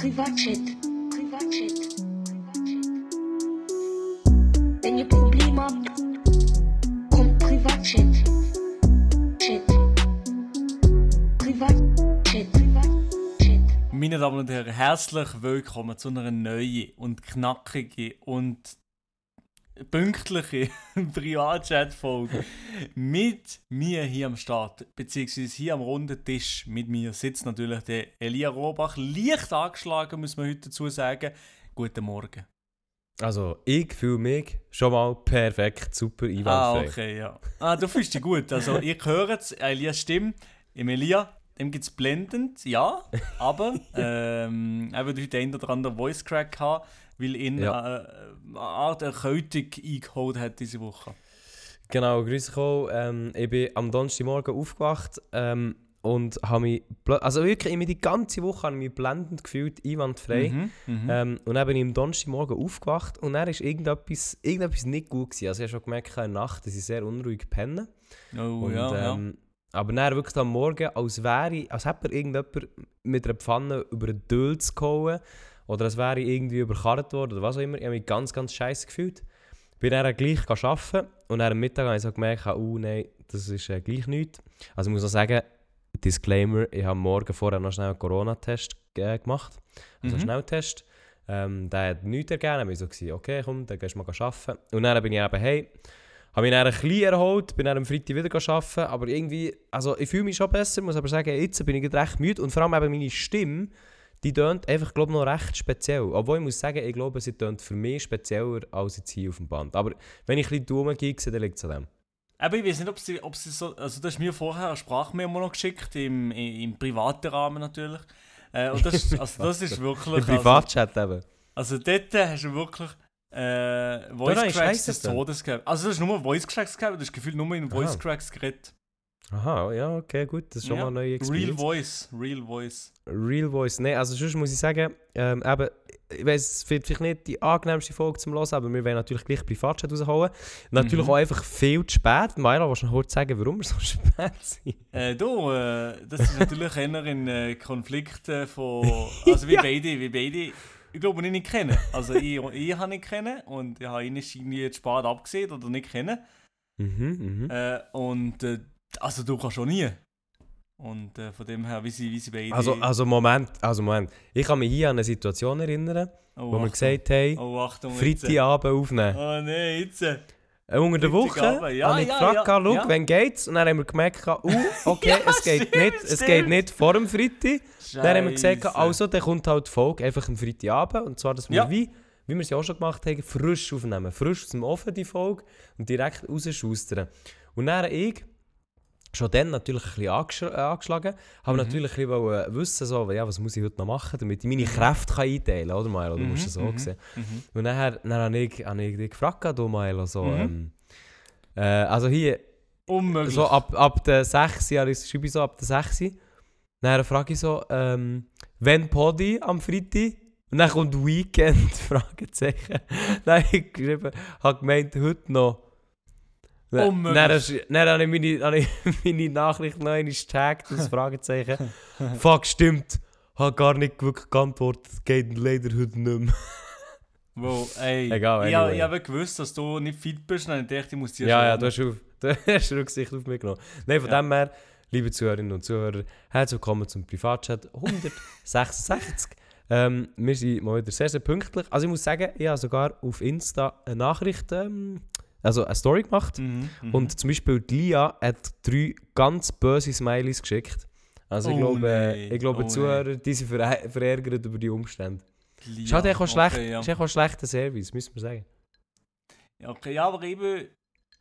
Privatchat. Privatchat. Wenn ihr Probleme habt, kommt Privatchat. Chat. Privatchat. Privatchat. Meine Damen und Herren, herzlich willkommen zu einer neuen und knackigen und pünktliche Privatchat-Folge mit mir hier am Start, beziehungsweise hier am runden Tisch mit mir sitzt natürlich der Elia Robach, leicht angeschlagen, muss man heute dazu sagen. Guten Morgen. Also, ich fühle mich schon mal perfekt, super Ah, einwandfrei. okay, ja. Ah, du fühlst dich gut. Also, ihr hört es, Elias Stimme. Im Elia, dem gibt es blendend, ja, aber ähm, er wird heute einen oder anderen Voice Crack haben, weil ihn Ja. äh, eine Art Erkältung eingeholt hat diese Woche. Genau, grüß dich auch. Ähm, ich bin am Donnerstagmorgen aufgewacht ähm, und habe mich, also wirklich, ich mich die ganze Woche habe ich mich blendend gefühlt, einwandfrei. Mhm, mhm. Ähm, und dann bin ich am Donnerstagmorgen aufgewacht und dann ist irgendetwas, irgendetwas nicht gut gewesen. Also ich habe schon gemerkt, in der Nacht, dass ich sehr unruhig penne. oh, Und, ja, ähm, Aber dann wirklich am Morgen, als wäre ich, als hätte mir irgendjemand mit einer Pfanne über den Dölz gehauen oder als wäre ich irgendwie überkarrt worden oder was auch immer. Ich habe mich ganz, ganz scheiße gefühlt. Bin dann gleich arbeiten und dann am Mittag habe ich so gemerkt, oh nein, das ist äh, gleich nichts. Also ich muss noch sagen, Disclaimer, ich habe morgen vorher noch schnell einen Corona-Test äh, gemacht. Also Mhm. einen Schnelltest. Ähm, der hat nichts ergeben. Dann habe ich so gesagt, okay, komm, dann gehst du mal arbeiten. Und dann bin ich eben, hey, habe mich dann ein bisschen erholt, bin dann am Freitag wieder arbeiten, aber irgendwie, also ich fühle mich schon besser, muss aber sagen, jetzt bin ich recht müde und vor allem eben meine Stimme, die tönt einfach, glaube noch recht speziell. Obwohl ich muss sagen, ich glaube, sie tönt für mich spezieller als jetzt hier auf dem Band. Aber wenn ich ein bisschen dumm gehe, dann liegt es an dem. Aber ich weiß nicht, ob sie, ob sie so. Also, du hast mir vorher eine Sprachmemo noch geschickt, im, im, im privaten Rahmen natürlich. Äh, und das, also, das ist wirklich. Im Privatchat eben. Also, also dort hast du wirklich. Äh, Voice Cracks des. Todes gehabt. Also, du hast nur Voice Cracks gehabt, du hast gefühlt nur in Voice. Cracks geredet. Aha, ja, okay, gut, das ist schon Ja. mal eine neue Real Experience. Voice, Real Voice. Real Voice. Nein, also sonst muss ich sagen, ähm, eben, ich weiß, es wird vielleicht nicht die angenehmste Folge zum Hören, aber wir wollen natürlich gleich Privatchat rausholen. Natürlich Mhm. auch einfach viel zu spät. Maila, willst du noch kurz sagen, warum wir so spät sind? Äh, du, äh, das ist natürlich eher in äh, Konflikten von. Also, wie Ja. beide, wie beide. Ich glaube, ich nicht kennen. Also, ich, ich habe nicht kennen und ich habe ihn irgendwie zu spät abgesehen oder nicht kennen. Mhm, mhm. Äh, und äh, also du kannst schon nie. Und äh, von dem her, wie sie, wie sie beide. Also, also Moment, also Moment. Ich kann mich hier an eine Situation erinnern, oh, wo wir gesagt haben, Oh, Achtung. Freitagabend aufnehmen. Oh nein, jetzt. äh, Unter der Woche ja, habe ich ja, gefragt, ja, ja. wann geht's? Und dann haben wir gemerkt, uh, okay, es, geht stimmt, nicht, es geht stimmt. nicht vor dem Freitag. Dann haben wir gesagt, also, dann kommt halt die Folge einfach am Freitagabend. Und zwar, dass wir wie, wie wir es ja auch schon gemacht haben, frisch aufnehmen. Frisch aus dem Ofen die Folge und direkt rausschustern. Und dann ich, schon dann natürlich ein bisschen angesch äh, angeschlagen, habe Mhm. natürlich ein bisschen wissen, so, ja, was muss ich heute noch machen, damit ich meine Kräfte kann einteilen kann, oder Milo? Du musst es so Mhm, sehen. mhm. Und dann, dann habe ich, habe ich dich gefragt, du Milo, so, Mhm. ähm, äh, also hier, Unmöglich. so ab, ab der 6, ja, ich schreibe so ab der 6. Dann frage ich so, ähm, wenn Podi am Freitag? Und dann kommt Weekend, Fragezeichen. Habe ich geschrieben, habe gemeint, heute noch. Dann- Unmöglich. Dann, dann habe ich meine, habe ich meine Nachricht noch einmal getaggt, das Fragezeichen. Fuck, stimmt. Habe gar nicht wirklich geantwortet, geht leider heute nicht mehr. Wo, ey, Egal, ich, anyway. ich habe gewusst, dass du nicht fit bist ich dachte, ich muss dir Ja, ja, du hast, auf, du hast Rücksicht auf mich genommen. Nein, von Ja. dem her, liebe Zuhörerinnen und Zuhörer, herzlich willkommen zum Privatchat 166. ähm, wir sind mal wieder sehr, sehr pünktlich. Also ich muss sagen, ich habe sogar auf Insta eine Nachricht, ähm, also eine Story gemacht. Mhm, mhm. Und zum Beispiel die Lia hat drei ganz böse Smileys geschickt. Also ich Oh glaube, äh, nein, ich glaube oh die Zuhörer, die sind ver verärgert über die Umstände. Lia, Ist halt echt auch schlecht, okay, ja. ist echt auch ein schlechter Service, müssen wir sagen. Ja, okay, ja, aber eben,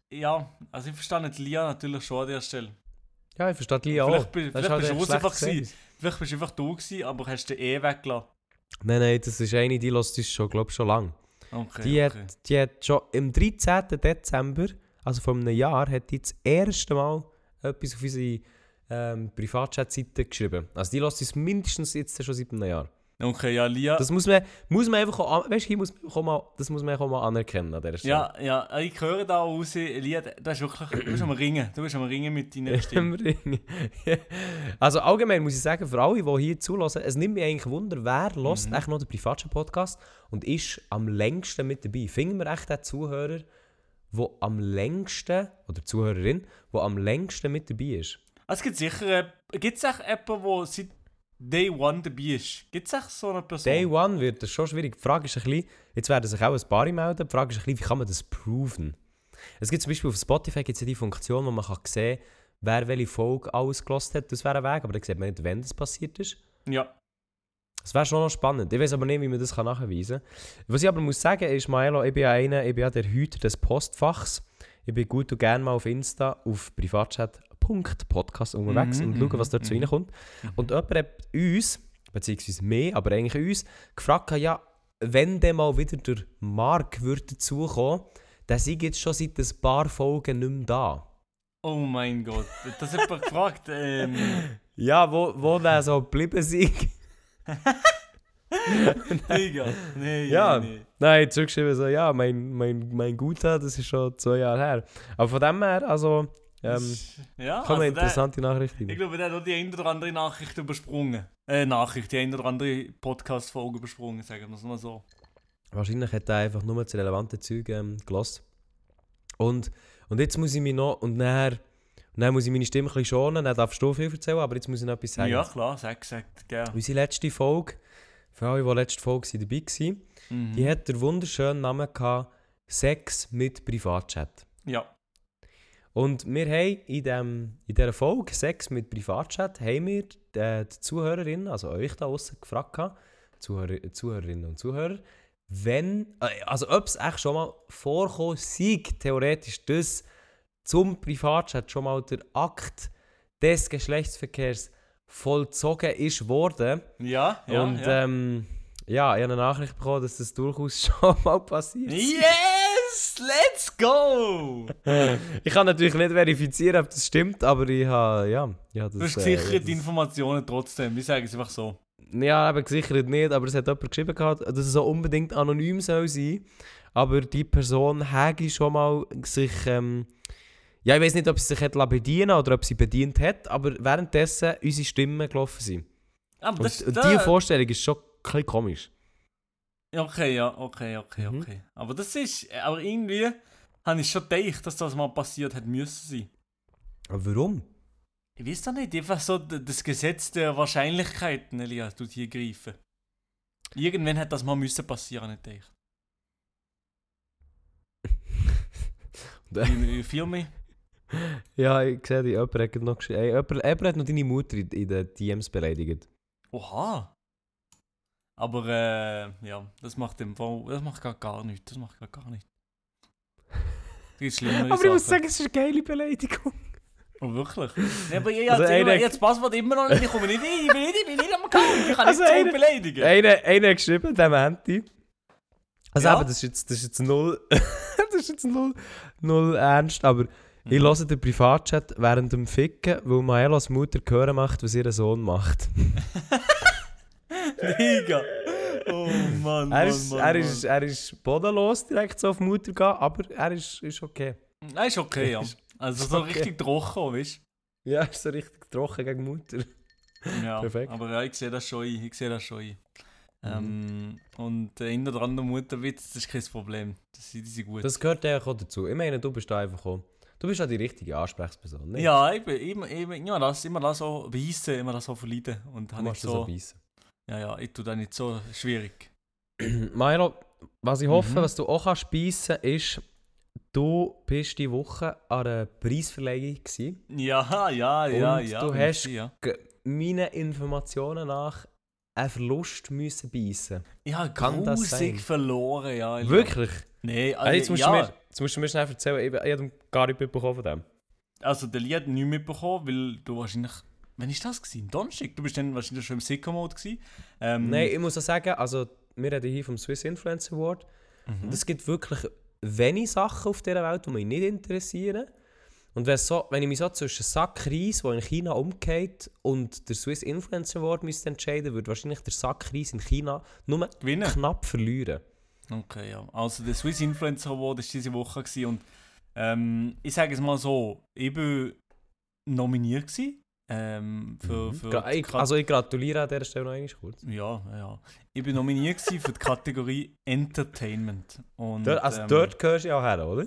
ja, also ich verstehe nicht Lia natürlich schon an der Stelle. Ja, ich verstehe Lia auch. Vielleicht, ist vielleicht bist halt du echt raus einfach gewesen. Vielleicht bist du einfach du gewesen, aber hast den eh weggelassen. Nein, nein, das ist eine, die lässt uns schon, glaube schon lang. Okay, Die, okay. hat, die hat schon im 13. Dezember, also vor einem Jahr, hat die das erste Mal etwas auf unsere ähm, Privatchat-Seite geschrieben. Also die lässt uns mindestens jetzt schon seit einem Jahr. Okay, ja, Lia. Das muss man, muss man einfach auch, weißt, hier muss auch mal, das muss man auch mal anerkennen an dieser Stelle. ja, ja, ich höre da raus, Lia, du bist wirklich, du bist am Ringen, du bist am Ringen mit deiner Stimme. Also allgemein muss ich sagen, für alle, die hier zulassen, es nimmt mich eigentlich Wunder, wer Mhm. hört echt noch den Privatschen-Podcast und ist am längsten mit dabei. Finden wir echt den Zuhörer, der am längsten, oder Zuhörerin, der am längsten mit dabei ist? Also, es gibt sicher, gibt es auch jemanden, der seit Day One dabei ist? Gibt es echt so eine Person? Day One wird das schon schwierig. Die Frage ist ein bisschen, jetzt werden sich auch ein paar melden, die Frage ist ein bisschen, wie kann man das proven? Es gibt zum Beispiel auf Spotify gibt's ja die Funktion, wo man kann sehen kann, wer welche Folge alles gelost hat. Das wäre ein Weg, aber dann sieht man nicht, wann das passiert ist. Ja. Das wäre schon noch spannend. Ich weiß aber nicht, wie man das kann nachweisen kann. Was ich aber muss sagen, ist, Maelo, ich bin ja einer, ich bin ja der Hüter des Postfachs. Ich bin gut und gerne mal auf Insta, auf privatchat.podcast unterwegs Mhm, und schaue, mhm, was dort zu mhm. reinkommt. Und jemand hat uns, beziehungsweise mehr, aber eigentlich uns, gefragt, ja, wenn dann mal wieder der Mark würde dazukommen, dann sei jetzt schon seit ein paar Folgen nicht mehr da. Oh mein Gott, das hat jemand gefragt. Ähm, Ja, wo, wo der so geblieben sei. Digga, nee, Ja. nee. Nein, zurückgeschrieben so, ja, mein, mein, mein Guter, das ist schon zwei Jahre her. Aber von dem her, also, ähm, ja, man also der- interessante Nachrichten Ich glaube, der hat auch die eine oder andere Nachricht übersprungen. Äh, Nachricht, die eine oder andere Podcast-Folge übersprungen, sagen wir es mal so. Wahrscheinlich hat er einfach nur das relevante Zeug ähm, gelassen. Und, und jetzt muss ich mich noch, und nachher, und dann muss ich meine Stimme ein bisschen schonen, dann darfst du viel erzählen, aber jetzt muss ich noch etwas sagen. Ja, klar, sag, sag, gerne. Unsere letzte Folge, für alle, die letzte Folge dabei waren, Mhm. die hat den wunderschönen Namen gehabt, Sex mit Privatchat. Ja. Und wir haben in, dem, in dieser Folge Sex mit Privatchat haben wir äh, die Zuhörerinnen, also euch da draußen gefragt, gehabt, Zuhörer, Zuhörerinnen und Zuhörer, wenn, äh, also ob es echt schon mal vorkommen sei, theoretisch, dass zum Privatchat schon mal der Akt des Geschlechtsverkehrs vollzogen ist worden. Ja, ja, und ja. ähm, ja, ich habe eine Nachricht bekommen, dass das durchaus schon mal passiert ist. Yes! Let's go! Ich kann natürlich nicht verifizieren, ob das stimmt, aber ich habe, ja, ich habe Du das... hast äh, gesichert die das- Informationen trotzdem. Wir sagen es einfach so. Ja, eben gesichert nicht, aber es hat jemand geschrieben, gehabt, dass es so unbedingt anonym soll sein. Aber die Person hätte schon mal sich... Ähm, ja, ich weiß nicht, ob sie sich hat bedienen oder ob sie bedient hat, aber währenddessen unsere Stimmen gelaufen sind. Aber Und, das, und da- diese Vorstellung ist schon ein bisschen komisch. Okay, ja, okay, okay, Mhm. okay. Aber das ist. Aber irgendwie habe ich schon gedacht, dass das mal passiert hat müssen sein. Aber warum? Ich weiß doch nicht, einfach so das Gesetz der Wahrscheinlichkeiten, Elias, tut hier greifen. Irgendwann hat das mal müssen passieren, nicht ich. You, you feel me? Ja, ich sehe, die jemand hat noch geschrieben. Jemand, jemand hat noch deine Mutter in, in den DMs beleidigt. Oha! Aber äh, ja, das macht im Fall, das macht gar, gar nichts. Das macht gar, gar nichts. Gibt schlimmere Aber ich muss Sachen. sagen, es ist eine geile Beleidigung. Oh, wirklich? Nee, aber ich, Also immer, einer- jetzt das Passwort immer noch nicht, ich komme nicht rein, ich bin nicht, ich bin nicht am Account, ich kann Also nicht zurück beleidigen. Einer, hat geschrieben, der Menti. Also Ja? eben, das ist jetzt, das ist jetzt null, das ist jetzt null, null ernst, aber Mhm. ich höre den Privatchat während dem Ficken, weil Maelas Mutter hören macht, was ihr Sohn macht. Digga. Oh Mann, er, ist, Mann, er, Mann. ist, er ist bodenlos direkt so auf die Mutter gehen, aber er ist, ist okay. Nein, ist okay, ja. Also so okay. richtig trocken, weißt Ja, ist so richtig trocken gegen die Mutter. du? Ja, Perfekt. aber ja, ich sehe das schon ein, ich sehe das schon ein. Mhm. Ähm, und der eine oder andere Mutterwitz, das ist kein Problem. Das sind, die sind gut. Das gehört ja auch dazu. Ich meine, du bist da einfach auch, du bist ja die richtige Ansprechperson, nicht? ja, ich bin immer, immer, immer das, immer das so beißen, immer das so verleiden. Und du habe nicht machst das so so, beißen. Ja, ja, ich tue das nicht so schwierig. Milo, was ich hoffe, Mhm. was du auch kannst beißen ist, du bist die Woche an einer Preisverleihung gewesen. Ja, ja, ja, Und ja. du ich hast- gewesen, ja. Meinen Informationen nach einen Verlust müssen beißen. Ich habe Kann das sein? verloren, ja. ja. Wirklich? Nein, Ah, also, jetzt, musst ja. du mir, jetzt musst du mir schnell erzählen, ich, ich habe gar nicht mitbekommen von dem. Also der Lee hat nichts mitbekommen, weil du wahrscheinlich... Wann ist das gewesen? Donnerstag? Du bist dann wahrscheinlich schon im Sicko-Mode gewesen. Ähm, Nein, ich muss auch sagen, also wir reden hier vom Swiss Influencer Award mhm. und es gibt wirklich wenige Sachen auf dieser Welt, die mich nicht interessieren. Und wenn, so, wenn ich mich so zwischen Sack Reis, der in China umgeht, und der Swiss Influencer Award müsste entscheiden, würde wahrscheinlich der Sack Reis in China nur Gewinnen. knapp verlieren. Okay, ja. Also der Swiss Influencer Award war diese Woche gewesen und ähm, ich sage es mal so, ich war nominiert gewesen, ähm, für, Mhm. für Kat- also ich gratuliere an dieser Stelle noch einmal kurz. ja, ja. Ich bin nominiert für die Kategorie Entertainment. Und, Dort, also ähm, dort gehörst du ja auch her, oder?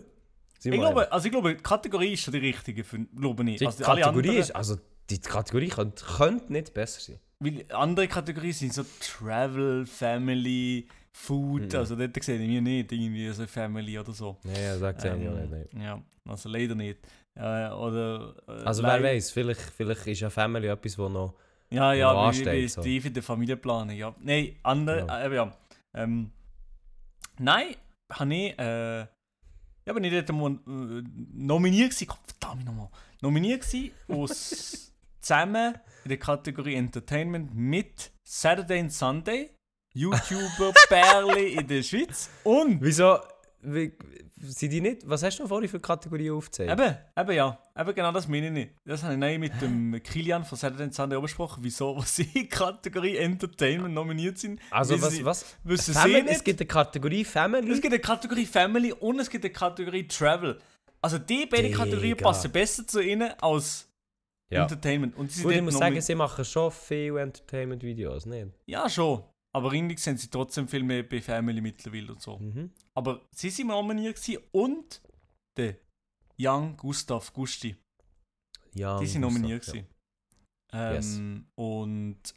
Sind ich glaube, also ich glaube, die Kategorie ist schon die richtige, für, glaube ich. Die Also Kategorie anderen, ist, also die Kategorie könnte, könnte nicht besser sein. Weil andere Kategorien sind so Travel, Family, Food, Mhm. also dort sehe ich mich nicht irgendwie so Family oder so. Ja, ja, sagt ja Ähm, auch nicht. Ja, also leider nicht. Äh, oder, äh, Also wer weiß, vielleicht, vielleicht ist ja Family etwas, wo noch... Ja, ja, noch wie, wie so. Steve in der Familienplanung, ja. Nein, andere, Genau. äh, ja. Ähm, nein, habe ich, äh, ja, bin ich dort mal äh, nominiert gewesen, verdammt nochmal, nominiert gewesen aus, zusammen in der Kategorie Entertainment mit Saturday and Sunday, YouTuber Bärli in der Schweiz und Wieso... Wie, sind die nicht... Was hast du noch vorhin für Kategorien aufgezählt? Eben, eben ja. Eben genau das meine ich nicht. Das habe ich nein mit dem Kilian von Saturday and Sunday besprochen, wieso was sie in Kategorie Entertainment nominiert sind. Also was... sie- was Wissen sie Family, nicht. es gibt eine Kategorie Family. Es gibt eine Kategorie Family und es gibt eine Kategorie Travel. Also die beiden Digga. Kategorien passen besser zu ihnen als ja. Entertainment. Und sie sind Gut, ich muss sagen, sie machen schon viele Entertainment-Videos, nicht? Ja, schon. Aber irgendwie sind sie trotzdem viel mehr bei Family mittlerweile und so. Mhm. Aber sie sind nominiert gewesen und der Young Gustav Gusti. Ja, Die sind nominiert. sagen, gewesen. Ähm, Und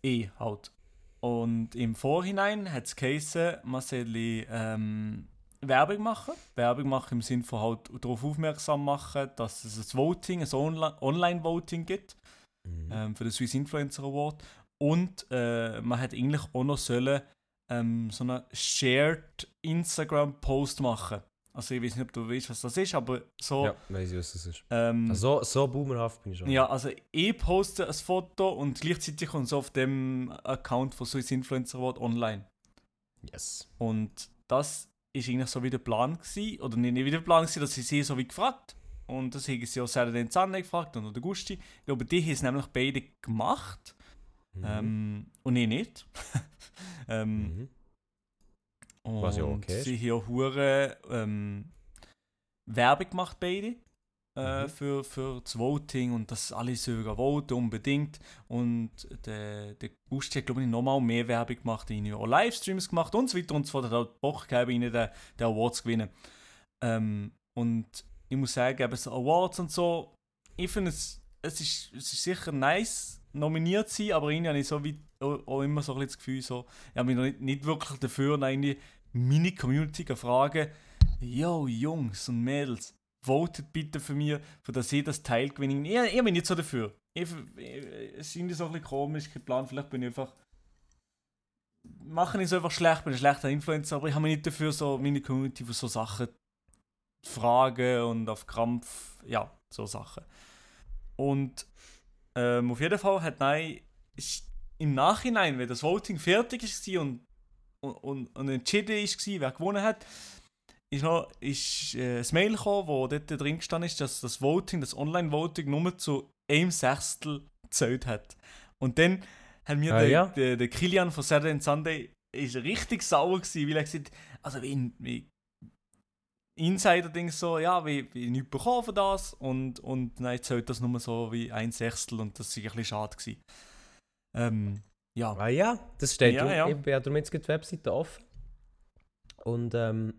ich halt. Und im Vorhinein hat es geheißen, man soll ähm, Werbung machen. Werbung machen im Sinne von halt darauf aufmerksam machen, dass es ein Voting, ein Onli- Online-Voting gibt Ja. Mhm. ähm, für den Swiss Influencer Award. Und äh, man hat eigentlich auch noch sollen, ähm, so einen Shared Instagram-Post machen. Also ich weiß nicht, ob du weißt, was das ist, aber so... Ja, weiss ich, was das ist. Ähm, Also, so, so boomerhaft bin ich schon. ja, also ich poste ein Foto und gleichzeitig kommt es auf dem Account von Swiss Influencer Award online. Yes. Und das ist eigentlich so wie der Plan gewesen, oder nicht, nicht wie der Plan gewesen, dass sie sie so wie gefragt. Und das haben sie auch Saturday and Sunday gefragt und der Gusti. Ich glaube, die haben es nämlich beide gemacht. Mhm. Ähm, und ich nicht. ähm, Mhm. Was ja und okay sie haben auch hure ähm, Werbung gemacht, beide. Äh, Mhm. für, für das Voting und dass alle sogar voten unbedingt. Und der, der Gusti hat, glaube ich, nochmal mehr Werbung gemacht, ihnen auch Livestreams gemacht und so weiter und so fort. Hat auch Bock gegeben, ihnen den, den Award zu gewinnen. Ähm, und ich muss sagen, eben so Awards und so, ich finde es, es ist, es ist sicher nice, nominiert zu sein, aber irgendwie habe ich so wie auch, immer so ein das Gefühl, so, ich habe mich noch nicht, nicht wirklich dafür, irgendwie meine Community fragen, yo Jungs und Mädels, votet bitte für mich, für dass ich das Teil gewinne. Ich, ich bin nicht so dafür. Ich, ich, es ist irgendwie so ein bisschen komisch geplant, vielleicht bin ich einfach mache ich so einfach schlecht, bin ein schlechter Influencer, aber ich habe mich nicht dafür, so meine Community für so Sachen zu fragen und auf Krampf, ja, so Sachen. Und ähm, auf jeden Fall hat Nein im Nachhinein, wenn das Voting fertig war und, und, und, und entschieden war, wer gewonnen hat, ist noch ist, äh, ein Mail gekommen, wo dort drin gestanden ist, dass das Voting, das Online-Voting nur zu einem Sechstel gezählt hat. Und dann hat mir Ah, der, ja? der, der Kilian von Saturday and Sunday ist richtig sauer gewesen, weil er gesagt also wie, wie Insider-Ding so, ja, wie, wie nichts bekommen für das und, und nein, zählt das nur so wie ein Sechstel und das war ein bisschen schade gewesen. Ähm, ja. Ah ja, das steht Ja, ja. Ich bin ja darum jetzt die Webseite offen. Und ähm,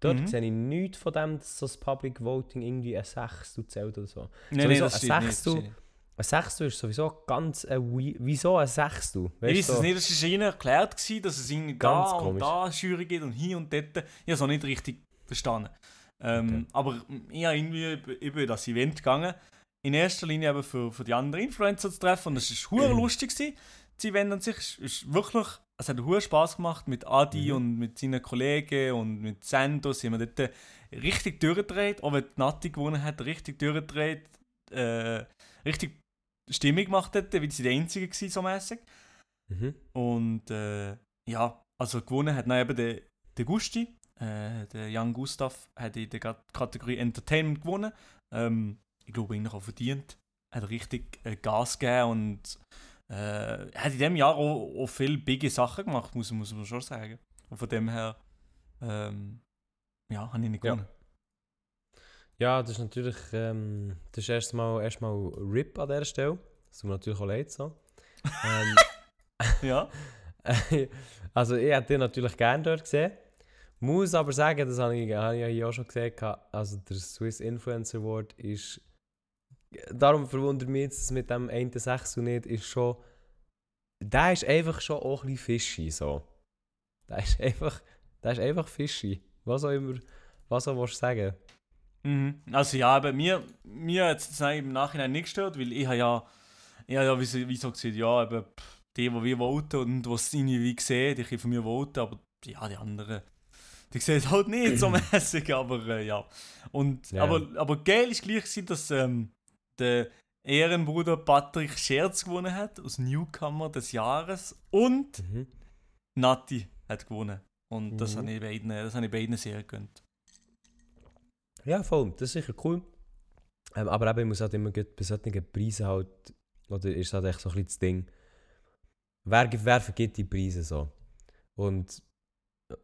dort Mhm. sehe ich nichts von dem, dass das Public Voting irgendwie ein Sechstel zählt oder so. Nein, Sowieso das ein Sechstel. nicht. Ein Sechstel ist sowieso ganz ein wei- Wieso ein Sechstel? Ich Weißt weiß du, es so- nicht, es war ihnen erklärt, gewesen, dass es irgendwie Ganz da und komisch. da Jury gibt und hier und dort. Ich habe es auch nicht richtig verstanden. Ähm, Aber ich habe irgendwie über- das Event gegangen. In erster Linie eben für, für die anderen Influencer zu treffen und es war hure lustig. Gewesen. Das Event an sich ist, ist wirklich, es hat hure Spaß gemacht mit Adi Mhm. und mit seinen Kollegen und mit Sendo. Sie haben wir dort richtig durchgedreht, auch wenn die Nati gewonnen hat, richtig durchgedreht, äh, richtig Stimmung gemacht hat, weil sie die Einzige war, so mäßig. Mhm. Und äh, ja, also gewonnen hat dann eben der, der Gusti, äh, der Jan Gustav, hat in der Kat- Kategorie Entertainment gewonnen. Ähm, ich glaube, eigentlich auch verdient. Hat richtig äh, Gas gegeben und äh, hat in diesem Jahr auch, auch viele bige Sachen gemacht, muss, muss man schon sagen. Und von dem her, ähm, ja, habe ich nicht Ja. gewonnen. Ja, das ist natürlich, ähm, das ist erstmal, erstmal RIP an dieser Stelle. Das tut mir natürlich auch leid so. ähm, Ja. also ich hätte ihn natürlich gerne dort gesehen. Muss aber sagen, das habe ich, habe ich ja auch schon gesehen, also der Swiss Influencer Award ist, darum verwundert mich jetzt, dass mit dem 1.6 nicht, ist schon, der ist einfach schon auch ein bisschen fishy so. Der ist einfach, der ist einfach fishy. Was auch immer, was auch willst du sagen. Mhm. Also ja, aber mir, mir hat es im Nachhinein nicht gestört, weil ich habe ja, ich habe ja wie, wie so gesagt, ja, eben, die, die wir voten und die es irgendwie sehen, die können von mir voten, aber ja, die anderen, die sehen halt nicht so mäßig, aber äh, ja. Und, Ja. aber, aber geil ist gleich, gewesen, dass ähm, der Ehrenbruder Patrick Scherz gewonnen hat, aus Newcomer des Jahres und Mhm. Nati hat gewonnen. Und das Mhm. habe ich beiden, das habe ich beiden sehr gegönnt. Ja, voll. Das ist sicher cool. Ähm, aber eben, ich muss halt immer gut bei solchen Preisen halt, oder ist halt echt so ein bisschen das Ding, wer, wer vergibt die Preise so? Und,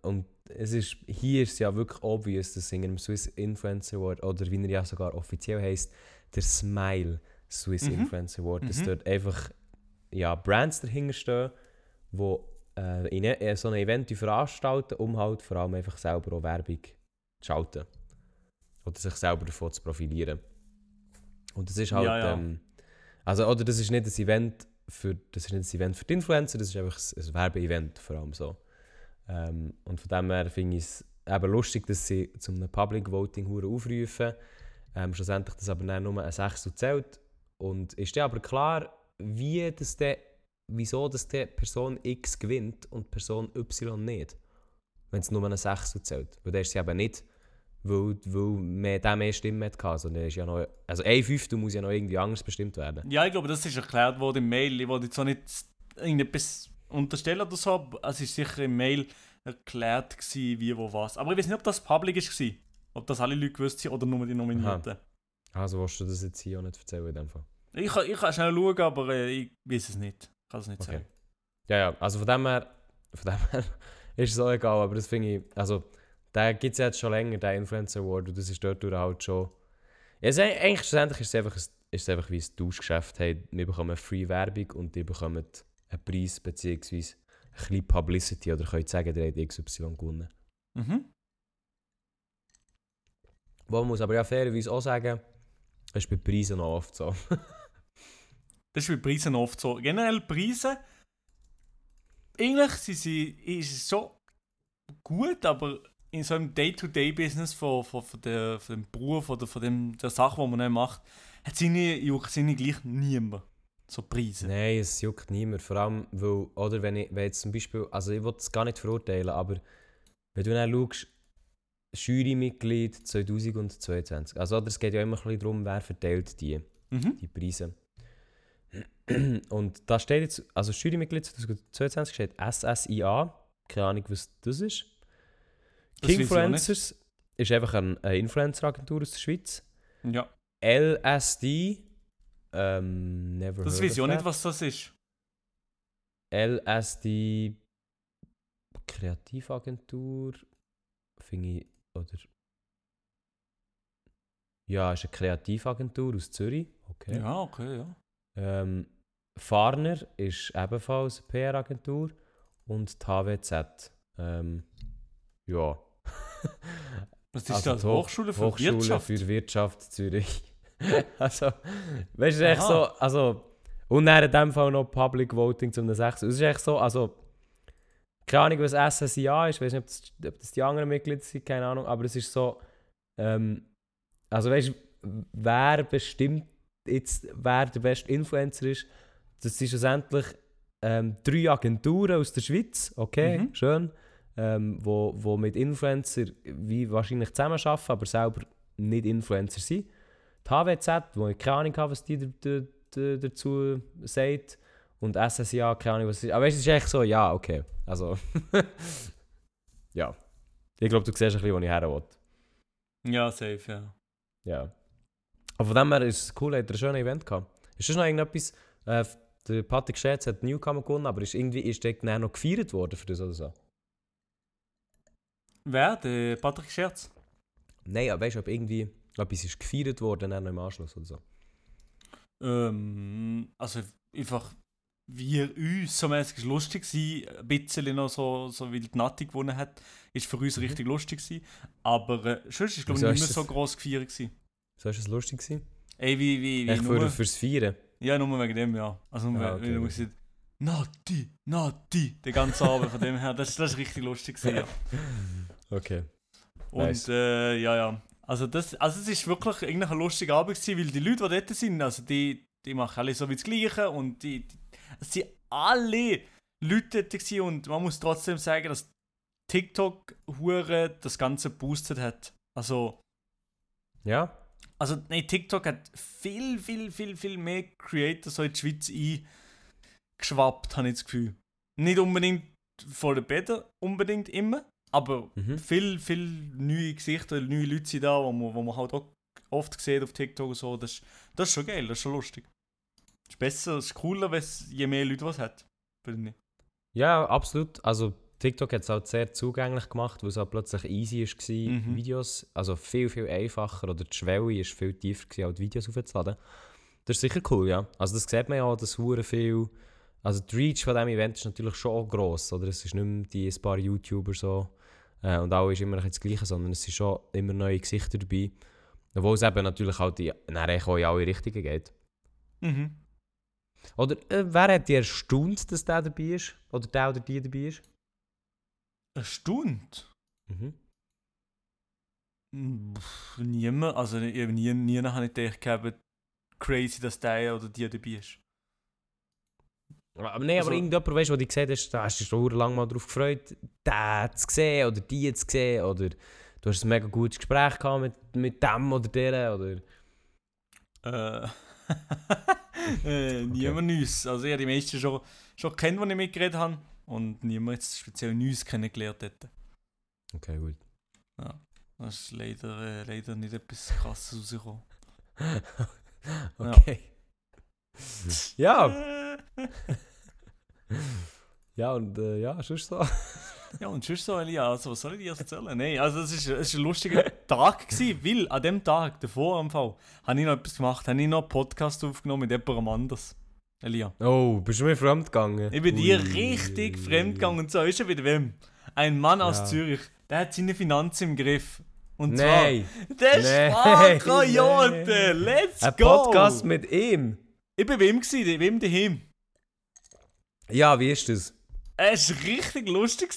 und es ist, hier ist es ja wirklich obvious, dass in einem Swiss Influencer Award, oder wie er ja sogar offiziell heisst, der Smile Swiss Mhm. Influencer Award, dass Mhm. dort einfach ja, Brands dahinter stehen, die äh, in e- so ein Event veranstalten, um halt vor allem einfach selber auch Werbung zu schalten. Oder sich selber davon zu profilieren. Und das ist halt, Ja, ja. Ähm, also, oder das ist nicht ein Event für, das ist nicht ein Event für die Influencer, das ist einfach ein, ein Werbeevent vor allem so. Ähm, und von dem her finde ich es lustig, dass sie zu einem Public Voting aufrufen. Ähm, schlussendlich das aber nur ein Sechstel zählt. Und ist dann aber klar, wie das der, wieso das der Person X gewinnt und Person Y nicht. Wenn es nur ein Sechstel zählt. Weil der ist sie eben nicht, weil, weil mehr, der mehr Stimmen hat, sondern er ist ja noch, also ein Fünftel muss ja noch irgendwie anders bestimmt werden. Ja, ich glaube, das ist erklärt worden im Mail. Ich wollte jetzt auch nicht irgendetwas unterstellen oder so, aber es ist sicher im Mail erklärt gewesen, wie, wo, was. Aber ich weiß nicht, ob das public war. Ob das alle Leute gewusst haben oder nur die Nominierten. Also willst du das jetzt hier auch nicht erzählen in dem Fall? Ich, kann- ich kann schnell schauen, aber äh, ich weiß es nicht. Ich kann es nicht Okay. sagen. Ja, ja, also von dem her, von dem her ist es auch egal, aber das finde ich, also da gibt es jetzt schon länger, den Influencer Award, und das ist dort halt schon... Ja, es, eigentlich schlussendlich ist es einfach, ein, ist es einfach wie ein Tauschgeschäft. Hey, wir bekommen Free Werbung und die bekommen einen Preis beziehungsweise ein bisschen Publicity oder könnt sagen, der hat XY gewonnen. Mhm. Wo man muss aber ja fairerweise auch sagen, das ist bei Preisen auch oft so. Das ist bei Preisen oft so. Generell Preise, eigentlich sind sie, ist es schon gut, aber in so einem Day-to-Day-Business von, von, von, der, von dem Beruf oder von dem, der Sache, die man dann macht, hat sie juckt sie gleich niemand. So Preise. Nein, es juckt niemand. Vor allem, weil, oder wenn ich wenn jetzt zum Beispiel, also ich will es gar nicht verurteilen, aber wenn du dann schaust, Jurymitglied 2022, also oder, es geht ja immer ein bisschen darum, wer verteilt die, Mhm. die Preise. Und da steht jetzt, also Jurymitglied 2022 steht SSIA, keine Ahnung, was das ist. Das Kingfluencers ist einfach eine, eine Influencer-Agentur aus der Schweiz. Ja. LSD, ähm, never Das weiß ich auch nicht, was das ist. LSD Kreativagentur finde ich, oder ja, ist eine Kreativagentur aus Zürich, okay. Ja, okay, ja. Ähm, Farner ist ebenfalls eine PR-Agentur und die HWZ, ähm, ja. Was ist Also das? Hochschule für Hochschule Wirtschaft? für Wirtschaft Zürich. also, weißt du, es ist echt so, also, und dann in dem Fall noch Public Voting zum 6. Es ist echt so, also, keine Ahnung, was SSIA ist, ich weiß nicht, ob das, ob das die anderen Mitglieder sind, keine Ahnung, aber es ist so, ähm, also weißt du, wer bestimmt jetzt, wer der beste Influencer ist, das sind schlussendlich ähm, drei Agenturen aus der Schweiz, okay, Mhm. schön, ähm, wo, wo mit Influencer wie wahrscheinlich zusammenarbeiten, aber selber nicht Influencer sind. Die HWZ, wo ich keine Ahnung habe, was die da- da- da- dazu sagt, und SSIA, keine Ahnung, was es ist. Aber es ist echt so, ja, okay. Also, ja. Ich glaube, du siehst ein bisschen, wo ich her will. Ja, safe, ja. Ja. Aber von dem her ist es cool, hat er ein schönes Event gehabt. Ist das noch irgendetwas? Äh, der Patrick Scherz hat Newcomer gewonnen, aber ist irgendwie ist der noch gefeiert worden für das oder so? Wer? Der Patrick Scherz? Nein, aber weißt du, ob irgendwie etwas ist gefeiert worden dann noch im Anschluss oder so? Ähm, also einfach, wie er uns so mäßig lustig war, ein bisschen noch so, so wie die Nati gewonnen hat, ist für uns Mhm. richtig lustig gewesen. Aber äh, sonst ist glaube ich nicht mehr so gross gefeiert gewesen. So ist es lustig gewesen? Ey, wie, wie, wie, Echt nur, für, fürs Feiern? ja, nur wegen dem, ja. Also nur, Ja, ja, okay, nur gut. gesagt, Nati, Nati, den ganzen Abend von dem her, das, das ist richtig lustig gewesen, ja. Okay. Und Nice. äh, ja, ja. Also, das, also es ist wirklich eigentlich ein lustiger Abend gewesen, weil die Leute, die dort sind, also die, die machen alle so wie das Gleiche und die, die es sind alle Leute dort gewesen und man muss trotzdem sagen, dass TikTok hure das Ganze boostet hat. Also, Ja? also nein, TikTok hat viel, viel, viel, viel mehr Creator so in die Schweiz eingeschwappt, habe ich das Gefühl. Nicht unbedingt von den Bäder, unbedingt immer, aber Mhm. viel, viel neue Gesichter, neue Leute sind da, wo man, wo man halt auch oft sieht auf TikTok und so. Das, ist- das ist schon geil, das ist schon lustig. Das ist besser, es ist cooler, je mehr Leute was hat. Finde ich. Ja, absolut. Also TikTok hat es halt sehr zugänglich gemacht, weil es halt plötzlich easy war, Mhm. Videos, also viel, viel einfacher oder die Schwelle ist viel tiefer gewesen, als Videos aufzuladen. Das ist sicher cool, ja. Also das sieht man ja auch, dass hure viel, also die Reach von diesem Event ist natürlich schon auch gross, oder? Es ist nicht mehr die ein paar YouTuber so äh, und auch ist immer bisschen das Gleiche, sondern es sind schon immer neue Gesichter dabei. Obwohl es eben natürlich halt in, dann eigentlich auch in alle Richtungen geht. Mhm. Oder äh, wer hat dich erstaunt, dass der dabei ist? Oder der oder die dabei ist? Erstaunt. Mhm. Hm, pff, Niemand, also ich, nie, nie habe ich gedacht, crazy, dass der oder die dabei ist. Aber nein, aber Also- irgendjemand, weißt, der dich gesehen hast, da hast du dich schon lange mal darauf gefreut, den zu sehen oder die zu sehen. Oder du hast ein mega gutes Gespräch gehabt mit, mit dem oder der. Oder... Äh, äh, niemand Neues. Also ich habe die meisten schon, schon kennt, die ich mitgeredet habe. Und niemand jetzt speziell Neues kennengelernt hätte. Okay, gut. Das ist leider, äh, leider nicht etwas krasses rausgekommen. okay. Ja, Äh, ja und äh, ja, sonst so. Ja, und sonst so, Elia, also was soll ich dir erzählen? Nein, also es ist, es ist ein lustiger Tag gewesen, weil an dem Tag, davor am Fall, habe ich noch etwas gemacht, habe ich noch einen Podcast aufgenommen mit jemandem anders. Elia. Oh, bist du mir fremd gegangen? Ich bin dir Ui. richtig fremdgegangen und so. Ist er wieder wem? Ein Mann aus Ja. Zürich, der hat seine Finanzen im Griff. Und Nein, zwar, der Nein, Sparkoyote, let's ein go! Podcast mit ihm. Ich bin bei ihm gewesen, bei ihm daheim. Ja, wie ist das? Es war richtig lustig.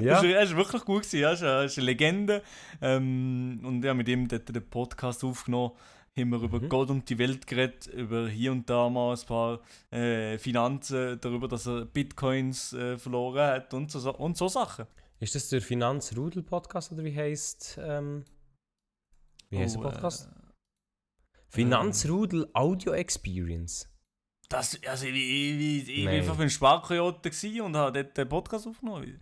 Ja, Es war wirklich gut. Gewesen. Ja, es ist eine, ist eine Legende. Ähm, und ja, mit ihm dort den Podcast aufgenommen. Haben wir über Mhm. Gott und die Welt geredet, über hier und da mal ein paar äh, Finanzen, darüber, dass er Bitcoins äh, verloren hat und so, und so Sachen. ist das der Finanzrudel-Podcast oder wie heißt ähm, Wie heißt Oh, der Podcast? Äh, Finanzrudel Audio Experience. Das, also, ich, ich, ich, ich war einfach beim Sparkoyote gewesen und habe dort den Podcast aufgenommen.